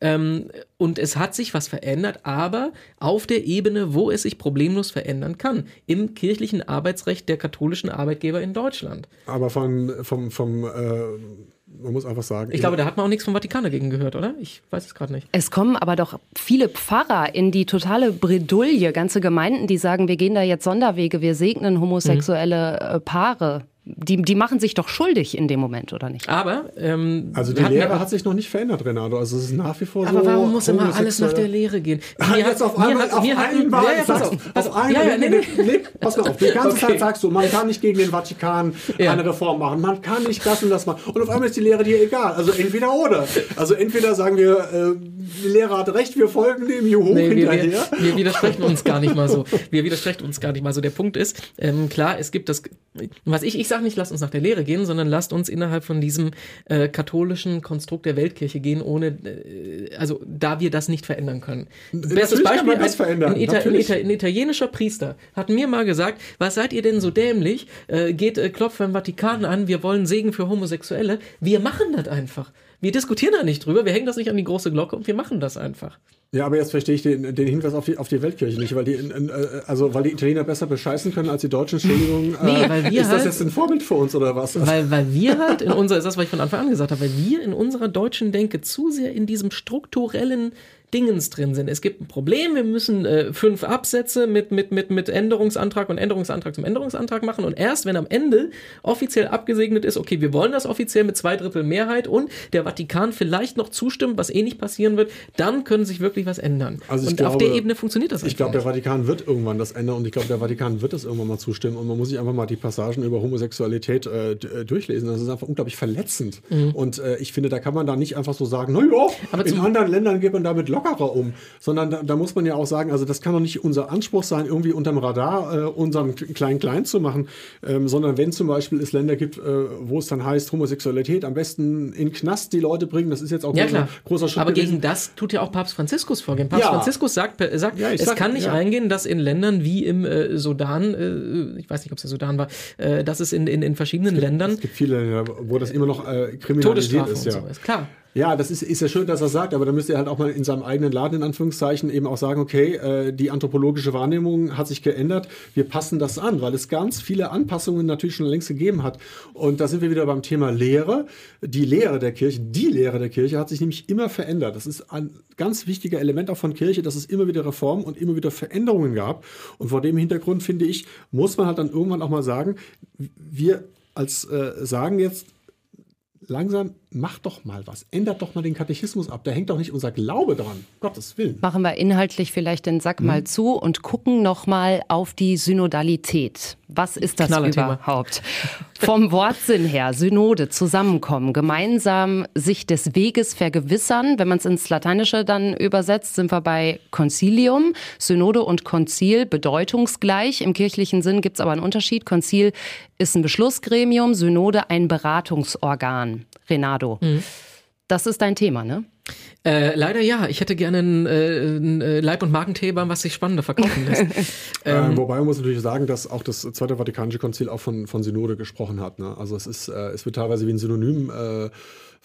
Ähm, und es hat sich was verändert, aber auf der Ebene, wo es sich problemlos verändern kann, im kirchlichen Arbeitsrecht der katholischen Arbeitgeber in Deutschland. Aber vom, vom, vom äh man muss einfach sagen. Ich glaube, da hat man auch nichts vom Vatikan dagegen gehört, oder? Ich weiß es gerade nicht. Es kommen aber doch viele Pfarrer in die totale Bredouille, ganze Gemeinden, die sagen, wir gehen da jetzt Sonderwege, wir segnen homosexuelle mhm. Paare die, die machen sich doch schuldig in dem Moment, oder nicht? Aber ähm, also die Lehre ja hat sich noch nicht verändert, Renato. Also es ist nach wie vor aber so. Aber warum muss immer alles nach der Lehre gehen? Mir jetzt auf einmal auf einen Mal ja, pass auf, pass auf einen, ja, ja, nee, nee, nee, pass mal auf. Die ganze okay. Zeit sagst du, man kann nicht gegen den Vatikan ja. eine Reform machen, man kann nicht das und das machen. Und auf einmal ist die Lehre dir egal. Also entweder oder. Also entweder sagen wir, äh, die Lehre hat recht, wir folgen dem Juhu nee, hinterher. Wir, wir, wir, widersprechen uns gar nicht mal so. Wir widersprechen uns gar nicht mal so. Der Punkt ist, ähm, klar, es gibt das, was ich, ich sage nicht, lasst uns nach der Lehre gehen, sondern lasst uns innerhalb von diesem äh, katholischen Konstrukt der Weltkirche gehen, ohne, äh, also da wir das nicht verändern können. Bestes Beispiel, ein, verändern. Ein, Ita ein, Ita ein, italienischer Priester hat mir mal gesagt, was seid ihr denn so dämlich? Äh, geht, äh, klopft beim Vatikan an, wir wollen Segen für Homosexuelle. Wir machen das einfach. Wir diskutieren da nicht drüber, wir hängen das nicht an die große Glocke und wir machen das einfach. Ja, aber jetzt verstehe ich den, den Hinweis auf die, auf die Weltkirche nicht, weil die, äh, also weil die Italiener besser bescheißen können als die Deutschen. Entschuldigung. Nee, äh, weil wir ist halt, das jetzt ein Vorbild für uns oder was? Weil, weil wir halt in unserer, ist das, was ich von Anfang an gesagt habe, weil wir in unserer deutschen Denke zu sehr in diesem strukturellen Dingens drin sind. Es gibt ein Problem, wir müssen äh, fünf Absätze mit, mit, mit, mit Änderungsantrag und Änderungsantrag zum Änderungsantrag machen und erst wenn am Ende offiziell abgesegnet ist, okay, wir wollen das offiziell mit zwei Drittel Mehrheit und der Vatikan vielleicht noch zustimmt, was eh nicht passieren wird, dann können sich wirklich was ändern. Also und glaube, auf der Ebene funktioniert das Ich glaube, der Vatikan wird irgendwann das ändern und ich glaube, der Vatikan wird das irgendwann mal zustimmen und man muss sich einfach mal die Passagen über Homosexualität äh, äh durchlesen. Das ist einfach unglaublich verletzend. Mhm. Und äh, ich finde, da kann man da nicht einfach so sagen, naja, in anderen Ländern geht man damit lockerer um, sondern da, da, muss man ja auch sagen, also das kann doch nicht unser Anspruch sein, irgendwie unterm Radar äh, unseren Klein-Klein zu machen, ähm, sondern wenn zum Beispiel es Länder gibt, äh, wo es dann heißt, Homosexualität am besten in Knast die Leute bringen, das ist jetzt auch ja, großer, großer Schritt. Aber gewesen. gegen das tut ja auch Papst Franziskus vorgehen. Papst ja. Franziskus sagt, sagt ja, es sag, kann nicht eingehen, dass in Ländern wie im äh, Sudan, äh, ich weiß nicht, ob es der Sudan war, äh, dass es in, in, in verschiedenen es gibt, Ländern. Es gibt viele Länder, wo das immer noch äh, kriminalisiert ist. Ja. So ist. Klar. Ja, das ist, ist ja schön, dass er sagt, aber dann müsste er halt auch mal in seinem eigenen Laden in Anführungszeichen eben auch sagen, okay, äh, die anthropologische Wahrnehmung hat sich geändert, wir passen das an, weil es ganz viele Anpassungen natürlich schon längst gegeben hat. Und da sind wir wieder beim Thema Lehre. Die Lehre der Kirche, die Lehre der Kirche hat sich nämlich immer verändert. Das ist ein ganz wichtiger Element auch von Kirche, dass es immer wieder Reformen und immer wieder Veränderungen gab. Und vor dem Hintergrund finde ich, muss man halt dann irgendwann auch mal sagen, wir als äh, sagen jetzt langsam mach doch mal was. Ändert doch mal den Katechismus ab. Da hängt doch nicht unser Glaube dran. Gottes Willen. Machen wir inhaltlich vielleicht den Sack mhm. mal zu und gucken noch mal auf die Synodalität. Was ist das überhaupt? Vom Wortsinn her, Synode, zusammenkommen, gemeinsam sich des Weges vergewissern. Wenn man es ins Lateinische dann übersetzt, sind wir bei Concilium. Synode und Konzil bedeutungsgleich. Im kirchlichen Sinn gibt es aber einen Unterschied. Konzil ist ein Beschlussgremium, Synode ein Beratungsorgan. Renado. Mhm. Das ist dein Thema, ne? Äh, leider ja. Ich hätte gerne einen, äh, einen äh, Leib- und Magenthema, was sich spannender verkaufen lässt. ähm, äh, wobei man muss natürlich sagen, dass auch das Zweite Vatikanische Konzil auch von, von Synode gesprochen hat. Ne? Also es ist, äh, es wird teilweise wie ein Synonym äh,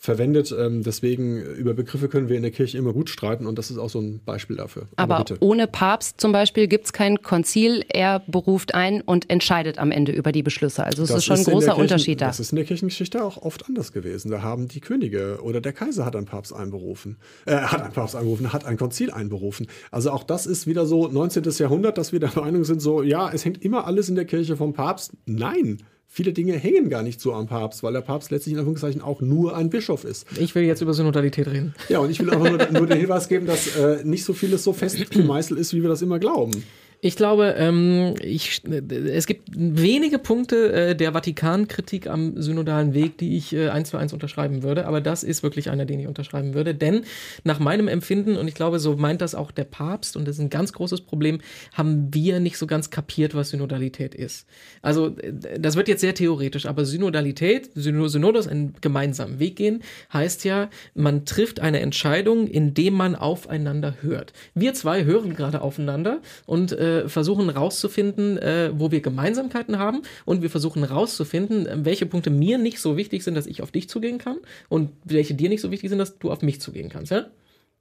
verwendet. Ähm, deswegen über Begriffe können wir in der Kirche immer gut streiten und das ist auch so ein Beispiel dafür. Aber, Aber ohne Papst zum Beispiel gibt es kein Konzil. Er beruft ein und entscheidet am Ende über die Beschlüsse. Also es das ist schon ein großer Kirchen, Unterschied da. Das ist in der Kirchengeschichte auch oft anders gewesen. Da haben die Könige oder der Kaiser hat einen Papst einberufen, äh, hat einen Papst einberufen, hat ein Konzil einberufen. Also auch das ist wieder so 19. Jahrhundert, dass wir der Meinung sind, so ja, es hängt immer alles in der Kirche vom Papst. Nein, viele Dinge hängen gar nicht so am Papst, weil der Papst letztlich in Anführungszeichen auch nur ein Bischof ist. Ich will jetzt über Synodalität reden. Ja, und ich will einfach nur, nur den Hinweis geben, dass äh, nicht so vieles so fest gemeißelt ist, wie wir das immer glauben. Ich glaube, ähm, ich, es gibt wenige Punkte äh, der Vatikankritik am synodalen Weg, die ich äh, eins für eins unterschreiben würde. Aber das ist wirklich einer, den ich unterschreiben würde. Denn nach meinem Empfinden, und ich glaube, so meint das auch der Papst, und das ist ein ganz großes Problem, haben wir nicht so ganz kapiert, was Synodalität ist. Also, äh, das wird jetzt sehr theoretisch, aber Synodalität, Synodos, einen gemeinsamen Weg gehen, heißt ja, man trifft eine Entscheidung, indem man aufeinander hört. Wir zwei hören gerade aufeinander und äh, versuchen rauszufinden, äh, wo wir Gemeinsamkeiten haben und wir versuchen rauszufinden, äh, welche Punkte mir nicht so wichtig sind, dass ich auf dich zugehen kann und welche dir nicht so wichtig sind, dass du auf mich zugehen kannst, ja?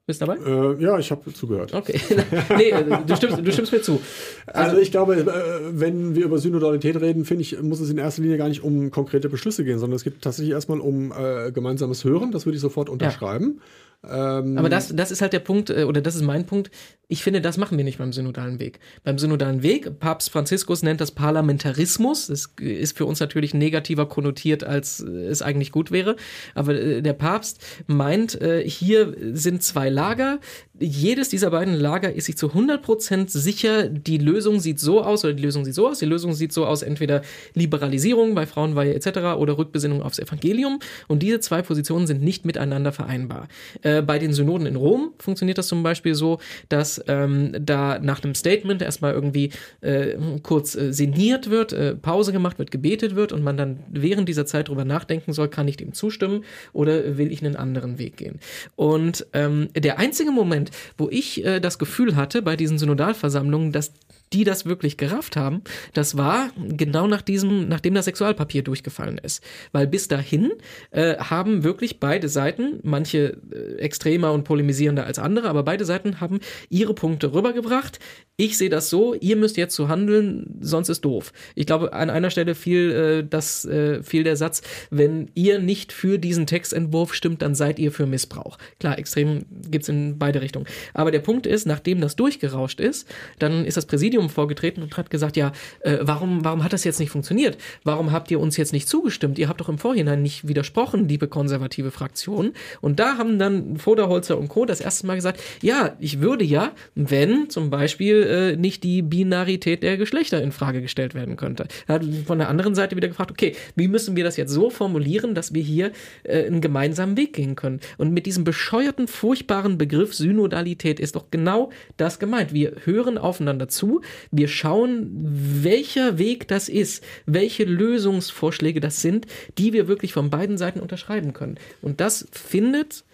Bist du dabei? Äh, ja, ich habe zugehört. Okay. nee, äh, du stimmst, du stimmst mir zu. Also, also ich glaube, äh, wenn wir über Synodalität reden, finde ich, muss es in erster Linie gar nicht um konkrete Beschlüsse gehen, sondern es geht tatsächlich erstmal um äh, gemeinsames Hören. Das würde ich sofort unterschreiben. Ja. Ähm, Aber das, das ist halt der Punkt, äh, oder das ist mein Punkt. Ich finde, das machen wir nicht beim synodalen Weg. Beim synodalen Weg, Papst Franziskus nennt das Parlamentarismus. Das ist für uns natürlich negativer konnotiert, als es eigentlich gut wäre. Aber äh, der Papst meint, äh, hier sind zwei Lager. Jedes dieser beiden Lager ist sich zu 100% sicher, die Lösung sieht so aus oder die Lösung sieht so aus. Die Lösung sieht so aus, entweder Liberalisierung bei Frauenweihe etc. oder Rückbesinnung aufs Evangelium. Und diese zwei Positionen sind nicht miteinander vereinbar. Äh, bei den Synoden in Rom funktioniert das zum Beispiel so, dass ähm, da nach einem Statement erstmal irgendwie äh, kurz äh, sinniert wird, äh, Pause gemacht wird, gebetet wird und man dann während dieser Zeit drüber nachdenken soll, kann ich dem zustimmen oder will ich einen anderen Weg gehen. Und ähm, der einzige Moment, wo ich äh, das Gefühl hatte bei diesen Synodalversammlungen, dass die das wirklich gerafft haben, das war genau nach diesem, nachdem das Sexualpapier durchgefallen ist. Weil bis dahin äh, haben wirklich beide Seiten, manche äh, extremer und polemisierender als andere, aber beide Seiten haben ihre Punkte rübergebracht. Ich sehe das so, ihr müsst jetzt so handeln, sonst ist doof. Ich glaube, an einer Stelle fiel, äh, das, äh, fiel der Satz, wenn ihr nicht für diesen Textentwurf stimmt, dann seid ihr für Missbrauch. Klar, extrem gibt's in beide Richtungen. Aber der Punkt ist, nachdem das durchgerauscht ist, dann ist das Präsidium Präsidium vorgetreten und hat gesagt, ja, äh, warum, warum hat das jetzt nicht funktioniert? Warum habt ihr uns jetzt nicht zugestimmt? Ihr habt doch im Vorhinein nicht widersprochen, liebe konservative Fraktion. Und da haben dann Voderholzer und Co. das erste Mal gesagt, ja, ich würde ja, wenn zum Beispiel äh, nicht die Binarität der Geschlechter in Frage gestellt werden könnte. Er hat von der anderen Seite wieder gefragt, okay, wie müssen wir das jetzt so formulieren, dass wir hier äh, einen gemeinsamen Weg gehen können? Und mit diesem bescheuerten, furchtbaren Begriff Synodalität ist doch genau das gemeint. Wir hören aufeinander zu, wir schauen, welcher Weg das ist, welche Lösungsvorschläge das sind, die wir wirklich von beiden Seiten unterschreiben können. Und das findet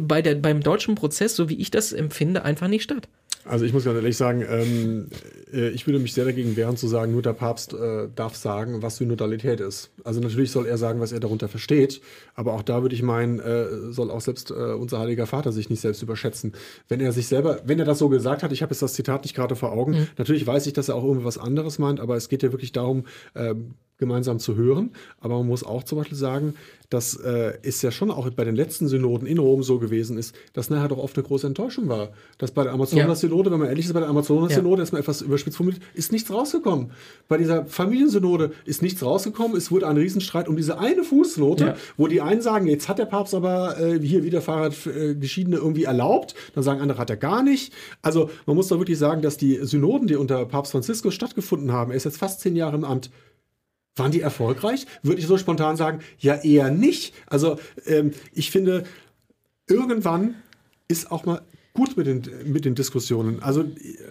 bei der, beim deutschen Prozess, so wie ich das empfinde, einfach nicht statt. Also ich muss ganz ehrlich sagen, ähm, äh, ich würde mich sehr dagegen wehren zu sagen, nur der Papst äh, darf sagen, was Synodalität ist. Also natürlich soll er sagen, was er darunter versteht, aber auch da würde ich meinen, äh, soll auch selbst äh, unser Heiliger Vater sich nicht selbst überschätzen. Wenn er sich selber, wenn er das so gesagt hat, ich habe jetzt das Zitat nicht gerade vor Augen, mhm. natürlich weiß ich, dass er auch irgendwas anderes meint, aber es geht ja wirklich darum, ähm, gemeinsam zu hören. Aber man muss auch zum Beispiel sagen, dass äh, es ja schon auch bei den letzten Synoden in Rom so gewesen ist, dass nachher doch oft eine große Enttäuschung war. Dass bei der Amazonas-Synode, wenn man ehrlich ist, bei der Amazonas-Synode, ja. man etwas überspitzt formuliert, ist nichts rausgekommen. Bei dieser Familiensynode ist nichts rausgekommen. Es wurde ein Riesenstreit um diese eine Fußnote, ja. wo die einen sagen, jetzt hat der Papst aber äh, hier wieder Fahrradgeschiedene irgendwie erlaubt. Dann sagen andere, hat er gar nicht. Also man muss doch wirklich sagen, dass die Synoden, die unter Papst Franziskus stattgefunden haben, er ist jetzt fast zehn Jahre im Amt, waren die erfolgreich? Würde ich so spontan sagen, ja eher nicht. Also ähm, ich finde, irgendwann ist auch mal gut mit den, mit den Diskussionen. Also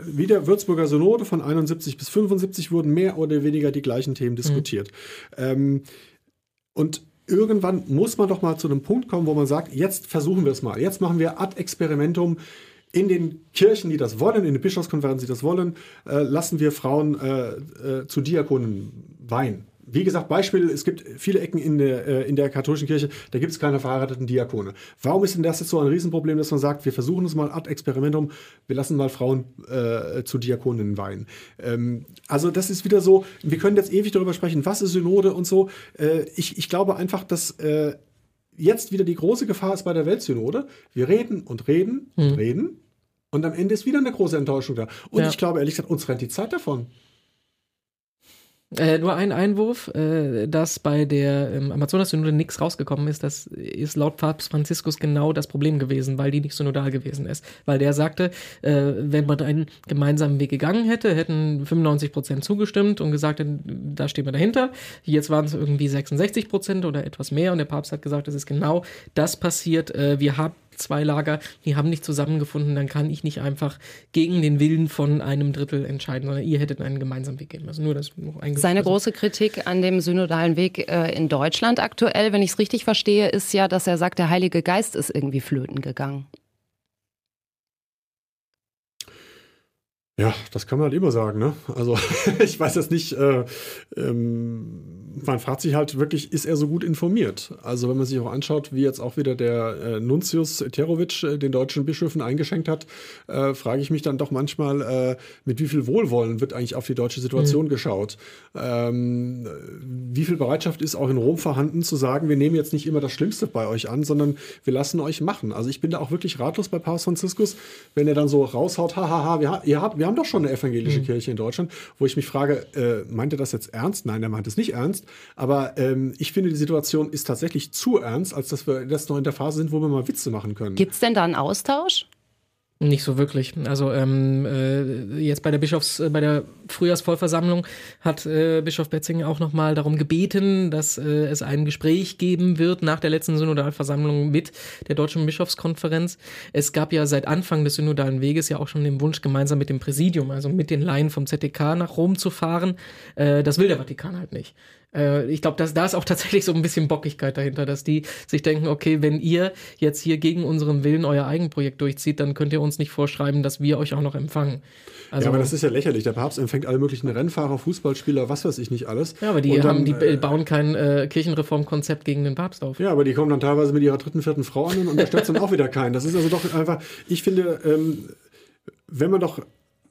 wie der Würzburger Synode von 71 bis 75 wurden mehr oder weniger die gleichen Themen diskutiert. Mhm. Ähm, und irgendwann muss man doch mal zu einem Punkt kommen, wo man sagt, jetzt versuchen wir es mal. Jetzt machen wir ad experimentum in den Kirchen, die das wollen, in den Bischofskonferenzen, die das wollen, äh, lassen wir Frauen äh, äh, zu Diakonen weihen wie gesagt, Beispiel, es gibt viele Ecken in der, äh, in der katholischen Kirche, da gibt es keine verheirateten Diakone. Warum ist denn das jetzt so ein Riesenproblem, dass man sagt, wir versuchen es mal ad experimentum, wir lassen mal Frauen äh, zu Diakoninnen weihen? Ähm, also das ist wieder so, wir können jetzt ewig darüber sprechen, was ist Synode und so. Äh, ich, ich glaube einfach, dass äh, jetzt wieder die große Gefahr ist bei der Weltsynode. Wir reden und reden und hm. reden und am Ende ist wieder eine große Enttäuschung da. Und ja. ich glaube, ehrlich gesagt, uns rennt die Zeit davon. Äh, nur ein Einwurf, äh, dass bei der ähm, Amazonas-Synode nichts rausgekommen ist, das ist laut Papst Franziskus genau das Problem gewesen, weil die nicht synodal gewesen ist. Weil der sagte, äh, wenn man einen gemeinsamen Weg gegangen hätte, hätten 95 Prozent zugestimmt und gesagt, da stehen wir dahinter. Jetzt waren es irgendwie 66 Prozent oder etwas mehr und der Papst hat gesagt, es ist genau das passiert. Äh, wir haben zwei Lager, die haben nicht zusammengefunden, dann kann ich nicht einfach gegen den Willen von einem Drittel entscheiden, sondern ihr hättet einen gemeinsamen Weg gehen müssen. Nur das noch Seine große Kritik an dem synodalen Weg äh, in Deutschland aktuell, wenn ich es richtig verstehe, ist ja, dass er sagt, der Heilige Geist ist irgendwie flöten gegangen. Ja, das kann man halt immer sagen. Ne? Also ich weiß jetzt nicht, äh, ähm, man fragt sich halt wirklich, ist er so gut informiert? Also wenn man sich auch anschaut, wie jetzt auch wieder der äh, Nuntius Terovic äh, den deutschen Bischöfen eingeschenkt hat, äh, frage ich mich dann doch manchmal, äh, mit wie viel Wohlwollen wird eigentlich auf die deutsche Situation mhm. geschaut? Ähm, wie viel Bereitschaft ist auch in Rom vorhanden zu sagen, wir nehmen jetzt nicht immer das Schlimmste bei euch an, sondern wir lassen euch machen. Also ich bin da auch wirklich ratlos bei Papst Franziskus, wenn er dann so raushaut, hahaha, wir, ihr habt, wir haben doch schon eine evangelische mhm. Kirche in Deutschland, wo ich mich frage, äh, meint er das jetzt ernst? Nein, er meint es nicht ernst. Aber ähm, ich finde, die Situation ist tatsächlich zu ernst, als dass wir jetzt noch in der Phase sind, wo wir mal Witze machen können. Gibt es denn da einen Austausch? Nicht so wirklich. Also ähm, äh, jetzt bei der Bischofs, äh, bei der Frühjahrsvollversammlung hat äh, Bischof Betzing auch nochmal darum gebeten, dass äh, es ein Gespräch geben wird nach der letzten Synodalversammlung mit der Deutschen Bischofskonferenz. Es gab ja seit Anfang des synodalen Weges ja auch schon den Wunsch, gemeinsam mit dem Präsidium, also mit den Laien vom ZDK nach Rom zu fahren. Äh, das will der Vatikan halt nicht. Äh, ich glaube, da ist auch tatsächlich so ein bisschen Bockigkeit dahinter, dass die sich denken, okay, wenn ihr jetzt hier gegen unseren Willen euer Eigenprojekt durchzieht, dann könnt ihr uns nicht vorschreiben, dass wir euch auch noch empfangen. Also, ja, aber das ist ja lächerlich. Der Papst empfängt alle möglichen Rennfahrer, Fußballspieler, was weiß ich nicht alles. Ja, aber die, dann, haben, die äh, bauen kein äh, Kirchenreformkonzept gegen den Papst auf. Ja, aber die kommen dann teilweise mit ihrer dritten, vierten Frau an und unterstützen auch wieder keinen. Das ist also doch einfach, ich finde, ähm, wenn man doch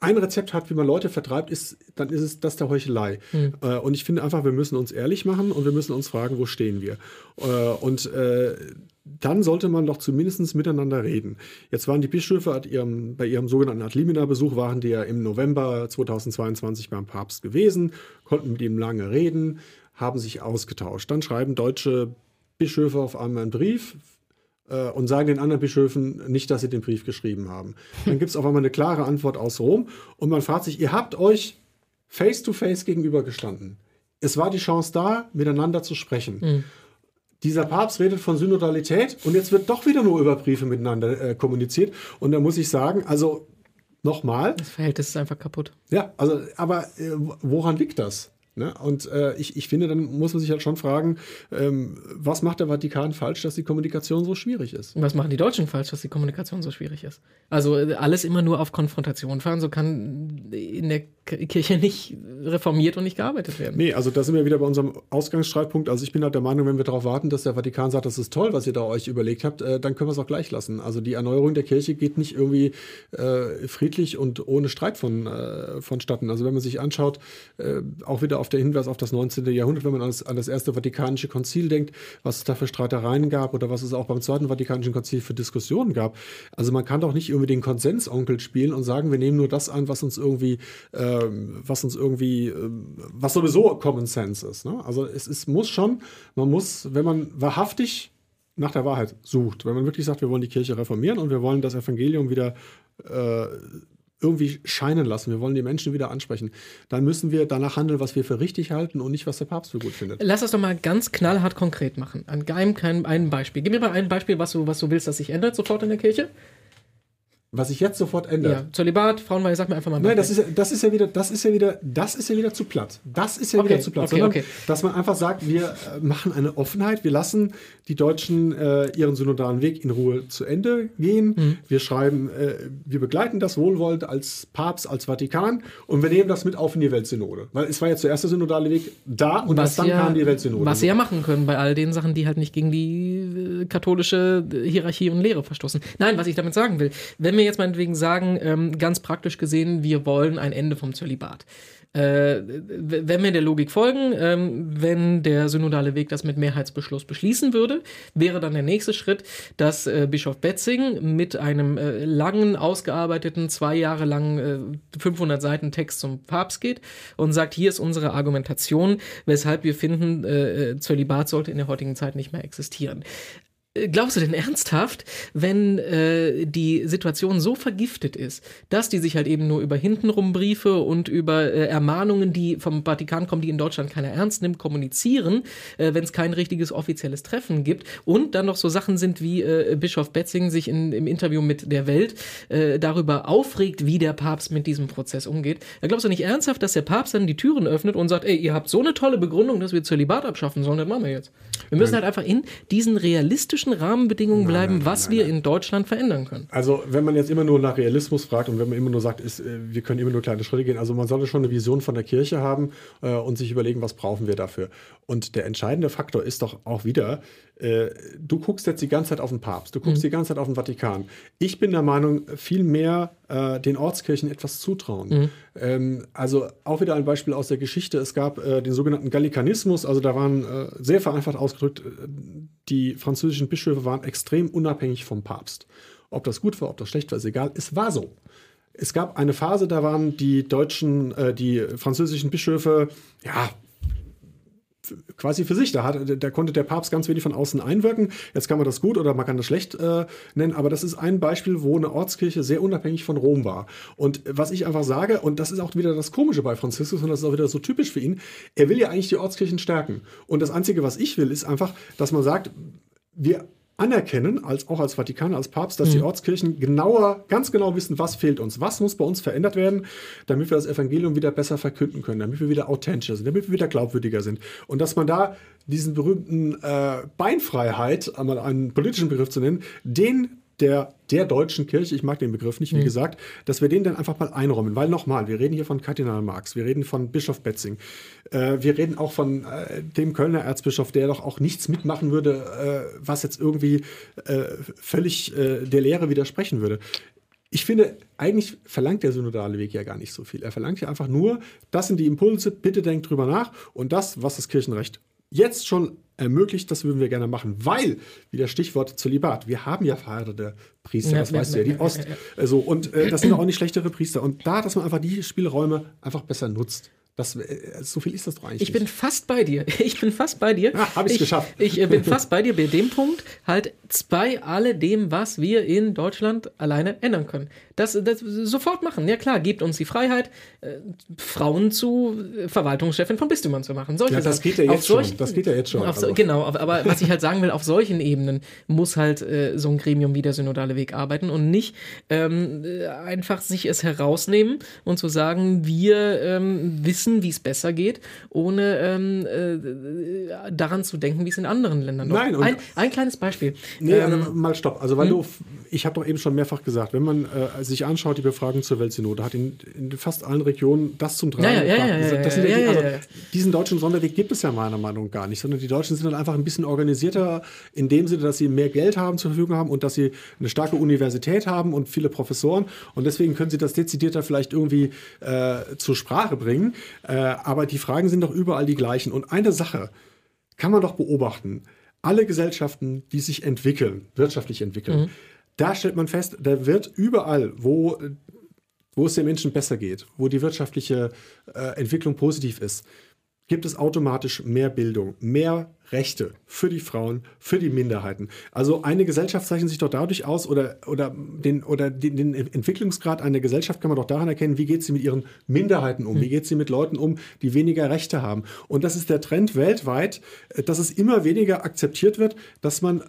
ein Rezept hat, wie man Leute vertreibt, ist, dann ist es das der Heuchelei. Mhm. Äh, und ich finde einfach, wir müssen uns ehrlich machen und wir müssen uns fragen, wo stehen wir. Äh, und äh, dann sollte man doch zumindest miteinander reden. Jetzt waren die Bischöfe ihrem, bei ihrem sogenannten Adlimina-Besuch, waren die ja im November 2022 beim Papst gewesen, konnten mit ihm lange reden, haben sich ausgetauscht. Dann schreiben deutsche Bischöfe auf einmal einen Brief, und sagen den anderen Bischöfen nicht, dass sie den Brief geschrieben haben. Dann gibt es auf einmal eine klare Antwort aus Rom und man fragt sich, ihr habt euch face-to-face gegenübergestanden. Es war die Chance da, miteinander zu sprechen. Mhm. Dieser Papst redet von Synodalität und jetzt wird doch wieder nur über Briefe miteinander äh, kommuniziert. Und da muss ich sagen, also nochmal. Das Verhältnis ist einfach kaputt. Ja, also, aber äh, woran liegt das? Ne? Und äh, ich, ich finde, dann muss man sich halt schon fragen, ähm, was macht der Vatikan falsch, dass die Kommunikation so schwierig ist? Was machen die Deutschen falsch, dass die Kommunikation so schwierig ist? Also äh, alles immer nur auf Konfrontation fahren, so kann in der Kirche nicht reformiert und nicht gearbeitet werden. Nee, also da sind wir wieder bei unserem Ausgangsstreitpunkt. Also ich bin halt der Meinung, wenn wir darauf warten, dass der Vatikan sagt, das ist toll, was ihr da euch überlegt habt, äh, dann können wir es auch gleich lassen. Also die Erneuerung der Kirche geht nicht irgendwie äh, friedlich und ohne Streit von, äh, vonstatten. Also wenn man sich anschaut, äh, auch wieder auf der Hinweis auf das 19. Jahrhundert, wenn man an das, an das erste Vatikanische Konzil denkt, was es da für Streitereien gab oder was es auch beim zweiten Vatikanischen Konzil für Diskussionen gab. Also man kann doch nicht irgendwie den Konsensonkel spielen und sagen, wir nehmen nur das an, was uns irgendwie, ähm, was uns irgendwie, ähm, was sowieso Common Sense ist. Ne? Also es, es muss schon, man muss, wenn man wahrhaftig nach der Wahrheit sucht, wenn man wirklich sagt, wir wollen die Kirche reformieren und wir wollen das Evangelium wieder äh, irgendwie scheinen lassen, wir wollen die Menschen wieder ansprechen, dann müssen wir danach handeln, was wir für richtig halten und nicht, was der Papst für gut findet. Lass das doch mal ganz knallhart konkret machen. An einem, einem Beispiel. Gib mir mal ein Beispiel, was du, was du willst, dass sich ändert sofort in der Kirche. Was sich jetzt sofort ändert. Ja, Zölibat, Frauenweihe, sag mir einfach mal. Nein, das ist, das ist ja wieder, das ist ja wieder, das ist ja wieder zu platt. Das ist ja okay, wieder zu platt. Okay, okay. Dass man einfach sagt, wir äh, machen eine Offenheit, wir lassen die Deutschen äh, ihren synodalen Weg in Ruhe zu Ende gehen. Mhm. Wir schreiben, äh, wir begleiten das wohlwollend als Papst, als Vatikan und wir nehmen das mit auf in die Weltsynode. Weil es war ja zuerst der synodale Weg da und was erst dann ja, kam die Weltsynode. Was sie ja machen können bei all den Sachen, die halt nicht gegen die äh, katholische Hierarchie und Lehre verstoßen. Nein, was ich damit sagen will, wenn wir jetzt meinetwegen sagen, ähm, ganz praktisch gesehen, wir wollen ein Ende vom Zölibat. Äh, wenn wir der Logik folgen, ähm, wenn der synodale Weg das mit Mehrheitsbeschluss beschließen würde, wäre dann der nächste Schritt, dass äh, Bischof Betzing mit einem äh, langen, ausgearbeiteten, zwei Jahre langen, 500 äh, Seiten Text zum Papst geht und sagt, hier ist unsere Argumentation, weshalb wir finden, äh, Zölibat sollte in der heutigen Zeit nicht mehr existieren. Äh, glaubst du denn ernsthaft, wenn äh, die Situation so vergiftet ist, dass die sich halt eben nur über hintenrum Briefe und über äh, Ermahnungen, die vom Vatikan kommen, die in Deutschland keiner ernst nimmt, kommunizieren, äh, wenn es kein richtiges offizielles Treffen gibt und dann noch so Sachen sind wie äh, Bischof Betzing sich in, im Interview mit der Welt äh, darüber aufregt, wie der Papst mit diesem Prozess umgeht. Da glaubst du nicht ernsthaft, dass der Papst dann die Türen öffnet und sagt, ey, ihr habt so eine tolle Begründung, dass wir Zölibat abschaffen sollen, das machen wir jetzt. Wir müssen halt einfach in diesen realistischen realistischen Rahmenbedingungen nein, bleiben, nein, was nein, wir in Deutschland verändern können. Also wenn man jetzt immer nur nach Realismus fragt und wenn man immer nur sagt, ist, äh, wir können immer nur kleine Schritte gehen, also man sollte schon eine Vision von der Kirche haben äh, und sich überlegen, was brauchen wir dafür. Und der entscheidende Faktor ist doch auch wieder, äh, du guckst jetzt die ganze Zeit auf den Papst, du guckst mhm. die ganze Zeit auf den Vatikan. Ich bin der Meinung, viel mehr äh, den Ortskirchen etwas zutrauen. Mhm. Ähm, also auch wieder ein Beispiel aus der Geschichte. Es gab äh, den sogenannten Gallikanismus, also da waren äh, sehr vereinfacht ausgedrückt, äh, die französischen Bischöfe waren extrem unabhängig vom Papst. Ob das gut war, ob das schlecht war, ist egal. Es war so. Es gab eine Phase, da waren die deutschen, äh, die französischen Bischöfe, ja, quasi für sich. Da, hat, da konnte der Papst ganz wenig von außen einwirken. Jetzt kann man das gut oder man kann das schlecht äh, nennen, aber das ist ein Beispiel, wo eine Ortskirche sehr unabhängig von Rom war. Und was ich einfach sage, und das ist auch wieder das Komische bei Franziskus und das ist auch wieder so typisch für ihn, er will ja eigentlich die Ortskirchen stärken. Und das Einzige, was ich will, ist einfach, dass man sagt, wir anerkennen, als auch als Vatikan, als Papst, dass mhm. die Ortskirchen genauer, ganz genau wissen, was fehlt uns, was muss bei uns verändert werden, damit wir das Evangelium wieder besser verkünden können, damit wir wieder authentischer sind, damit wir wieder glaubwürdiger sind. Und dass man da diesen berühmten äh, Beinfreiheit, einmal einen politischen Begriff zu nennen, den der, der deutschen Kirche, ich mag den Begriff nicht, wie mhm. gesagt, dass wir den dann einfach mal einräumen. Weil nochmal, wir reden hier von Kardinal Marx, wir reden von Bischof Betzing, äh, wir reden auch von äh, dem Kölner Erzbischof, der doch auch nichts mitmachen würde, äh, was jetzt irgendwie äh, völlig äh, der Lehre widersprechen würde. Ich finde, eigentlich verlangt der synodale Weg ja gar nicht so viel. Er verlangt ja einfach nur, das sind die Impulse, bitte denkt drüber nach und das, was das Kirchenrecht jetzt schon ermöglicht, das würden wir gerne machen, weil, wie das Stichwort Zölibat, wir haben ja verheiratete Priester, das weißt du ja, die Ost, also, und äh, das sind auch nicht schlechtere Priester. Und da, dass man einfach die Spielräume einfach besser nutzt. Das, äh, so viel ist das doch eigentlich. Ich bin fast bei dir. Ich bin fast bei dir. Ah, Habe ich geschafft. Ich äh, bin fast bei dir bei dem Punkt, halt bei alledem, was wir in Deutschland alleine ändern können. Das, das sofort machen. Ja klar, gibt uns die Freiheit, äh, Frauen zu äh, Verwaltungschefin von Bistümern zu machen. Solche ja, das geht ja jetzt solchen, schon. Das geht ja jetzt schon. So, genau, aber, aber, was ich halt sagen will, auf solchen Ebenen muss halt äh, so ein Gremium wie der synodale Weg arbeiten und nicht ähm, einfach sich es herausnehmen und zu sagen, wir ähm, wissen wissen, wie es besser geht, ohne ähm, äh, daran zu denken, wie es in anderen Ländern Nein, ein, ein kleines Beispiel. Nee, ähm, mal stopp. Also, weil hm? du, ich habe doch eben schon mehrfach gesagt, wenn man äh, sich anschaut, die Befragung zur Weltsynode hat in, in, fast allen Regionen das zum Tragen ja, also, Diesen deutschen Sonderweg gibt es ja meiner Meinung nach gar nicht, sondern die Deutschen sind dann einfach ein bisschen organisierter in dem Sinne, dass sie mehr Geld haben zur Verfügung haben und dass sie eine starke Universität haben und viele Professoren und deswegen können sie das dezidierter vielleicht irgendwie äh, zur Sprache bringen. Äh, aber die Fragen sind doch überall die gleichen. Und eine Sache kann man doch beobachten. Alle Gesellschaften, die sich entwickeln, wirtschaftlich entwickeln, mhm. da stellt man fest, da wird überall, wo wo es den Menschen besser geht, wo die wirtschaftliche äh, Entwicklung positiv ist, gibt es automatisch mehr Bildung, mehr Rechte für die Frauen, für die Minderheiten. Also eine Gesellschaft zeichnet sich doch dadurch aus, oder, oder, den, oder den, den Entwicklungsgrad einer Gesellschaft kann man doch daran erkennen, wie geht sie mit ihren Minderheiten um, wie geht sie mit Leuten um, die weniger Rechte haben. Und das ist der Trend weltweit, äh, dass es immer weniger akzeptiert wird, dass man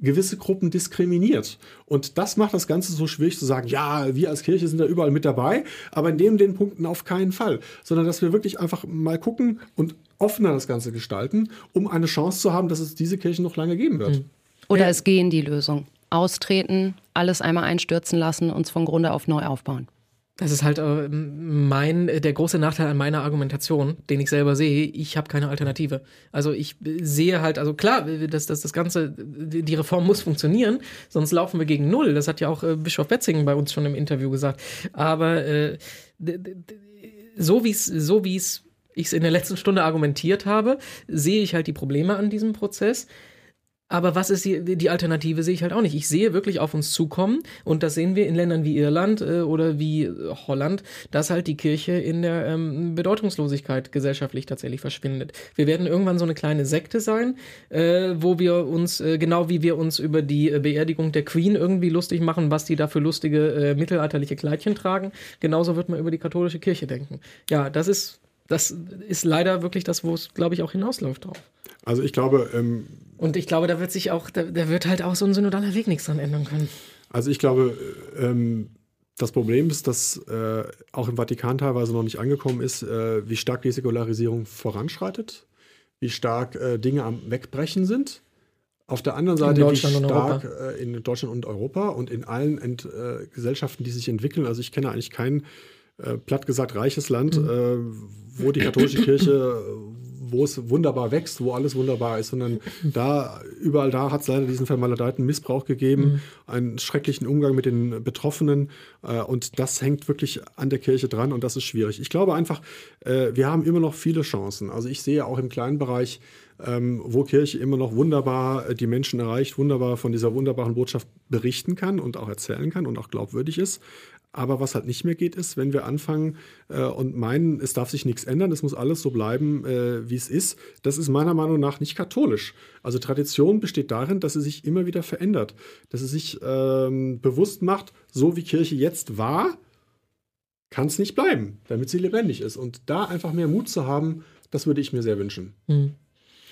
gewisse Gruppen diskriminiert. Und das macht das Ganze so schwierig zu sagen, ja, wir als Kirche sind da überall mit dabei, aber in dem den Punkten auf keinen Fall, sondern dass wir wirklich einfach mal gucken und offener das Ganze gestalten, um eine Chance zu haben, dass es diese Kirche noch lange geben wird. Hm. Oder es gehen die Lösung. Austreten, alles einmal einstürzen lassen, uns von Grunde auf neu aufbauen. Das ist halt äh, mein der große Nachteil an meiner Argumentation, den ich selber sehe. Ich habe keine Alternative. Also ich sehe halt, also klar, dass das, das Ganze, die Reform muss funktionieren, sonst laufen wir gegen null. Das hat ja auch äh, Bischof Wetzingen bei uns schon im Interview gesagt. Aber äh, so wie es so wie es ich es in der letzten Stunde argumentiert habe, sehe ich halt die Probleme an diesem Prozess. Aber was ist die, die, Alternative, sehe ich halt auch nicht. Ich sehe wirklich auf uns zukommen und das sehen wir in Ländern wie Irland äh, oder wie Holland, dass halt die Kirche in der ähm, Bedeutungslosigkeit gesellschaftlich tatsächlich verschwindet. Wir werden irgendwann so eine kleine Sekte sein, äh, wo wir uns, äh, genau wie wir uns über die äh, Beerdigung der Queen irgendwie lustig machen, was die da für lustige äh, mittelalterliche Kleidchen tragen, genauso wird man über die katholische Kirche denken. Ja, das ist, das ist leider wirklich das, wo es, glaube ich, auch hinausläuft drauf. Also ich glaube. Ähm, und ich glaube, da wird sich auch, da, da, wird halt auch so ein synodaler Weg nichts dran ändern können. Also ich glaube, ähm, das Problem ist, dass äh, auch im Vatikan teilweise noch nicht angekommen ist, äh, wie stark die Säkularisierung voranschreitet, wie stark äh, Dinge am Wegbrechen sind. Auf der anderen Seite, wie stark äh, in Deutschland und Europa und in allen Ent, äh, Gesellschaften, die sich entwickeln. Also ich kenne eigentlich kein, äh, platt gesagt, reiches Land, mhm. wo die katholische Kirche wo es wunderbar wächst, wo alles wunderbar ist, sondern da, überall da hat es leider diesen vermaledeiten Missbrauch gegeben, mhm. einen schrecklichen Umgang mit den Betroffenen äh, und das hängt wirklich an der Kirche dran und das ist schwierig. Ich glaube einfach, äh, wir haben immer noch viele Chancen. Also ich sehe auch im kleinen Bereich, ähm, wo Kirche immer noch wunderbar äh, die Menschen erreicht, wunderbar von dieser wunderbaren Botschaft berichten kann und auch erzählen kann und auch glaubwürdig ist. Aber was halt nicht mehr geht, ist, wenn wir anfangen äh, und meinen, es darf sich nichts ändern, es muss alles so bleiben, äh, wie es ist. Das ist meiner Meinung nach nicht katholisch. Also Tradition besteht darin, dass sie sich immer wieder verändert, dass sie sich ähm, bewusst macht, so wie Kirche jetzt war, kann es nicht bleiben, damit sie lebendig ist. Und da einfach mehr Mut zu haben, das würde ich mir sehr wünschen. Hm.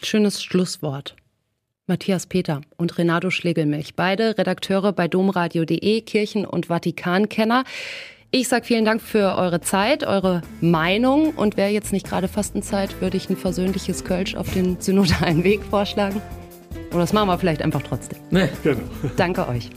Schönes Schlusswort. Matthias Peter und Renato Schlegelmilch, beide Redakteure bei domradio.de, Kirchen- und Vatikankenner. Ich sage vielen Dank für eure Zeit, eure Meinung und wäre jetzt nicht gerade Fastenzeit, würde ich ein versöhnliches Kölsch auf den synodalen Weg vorschlagen. Oder das machen wir vielleicht einfach trotzdem. Nee, genau. Danke euch.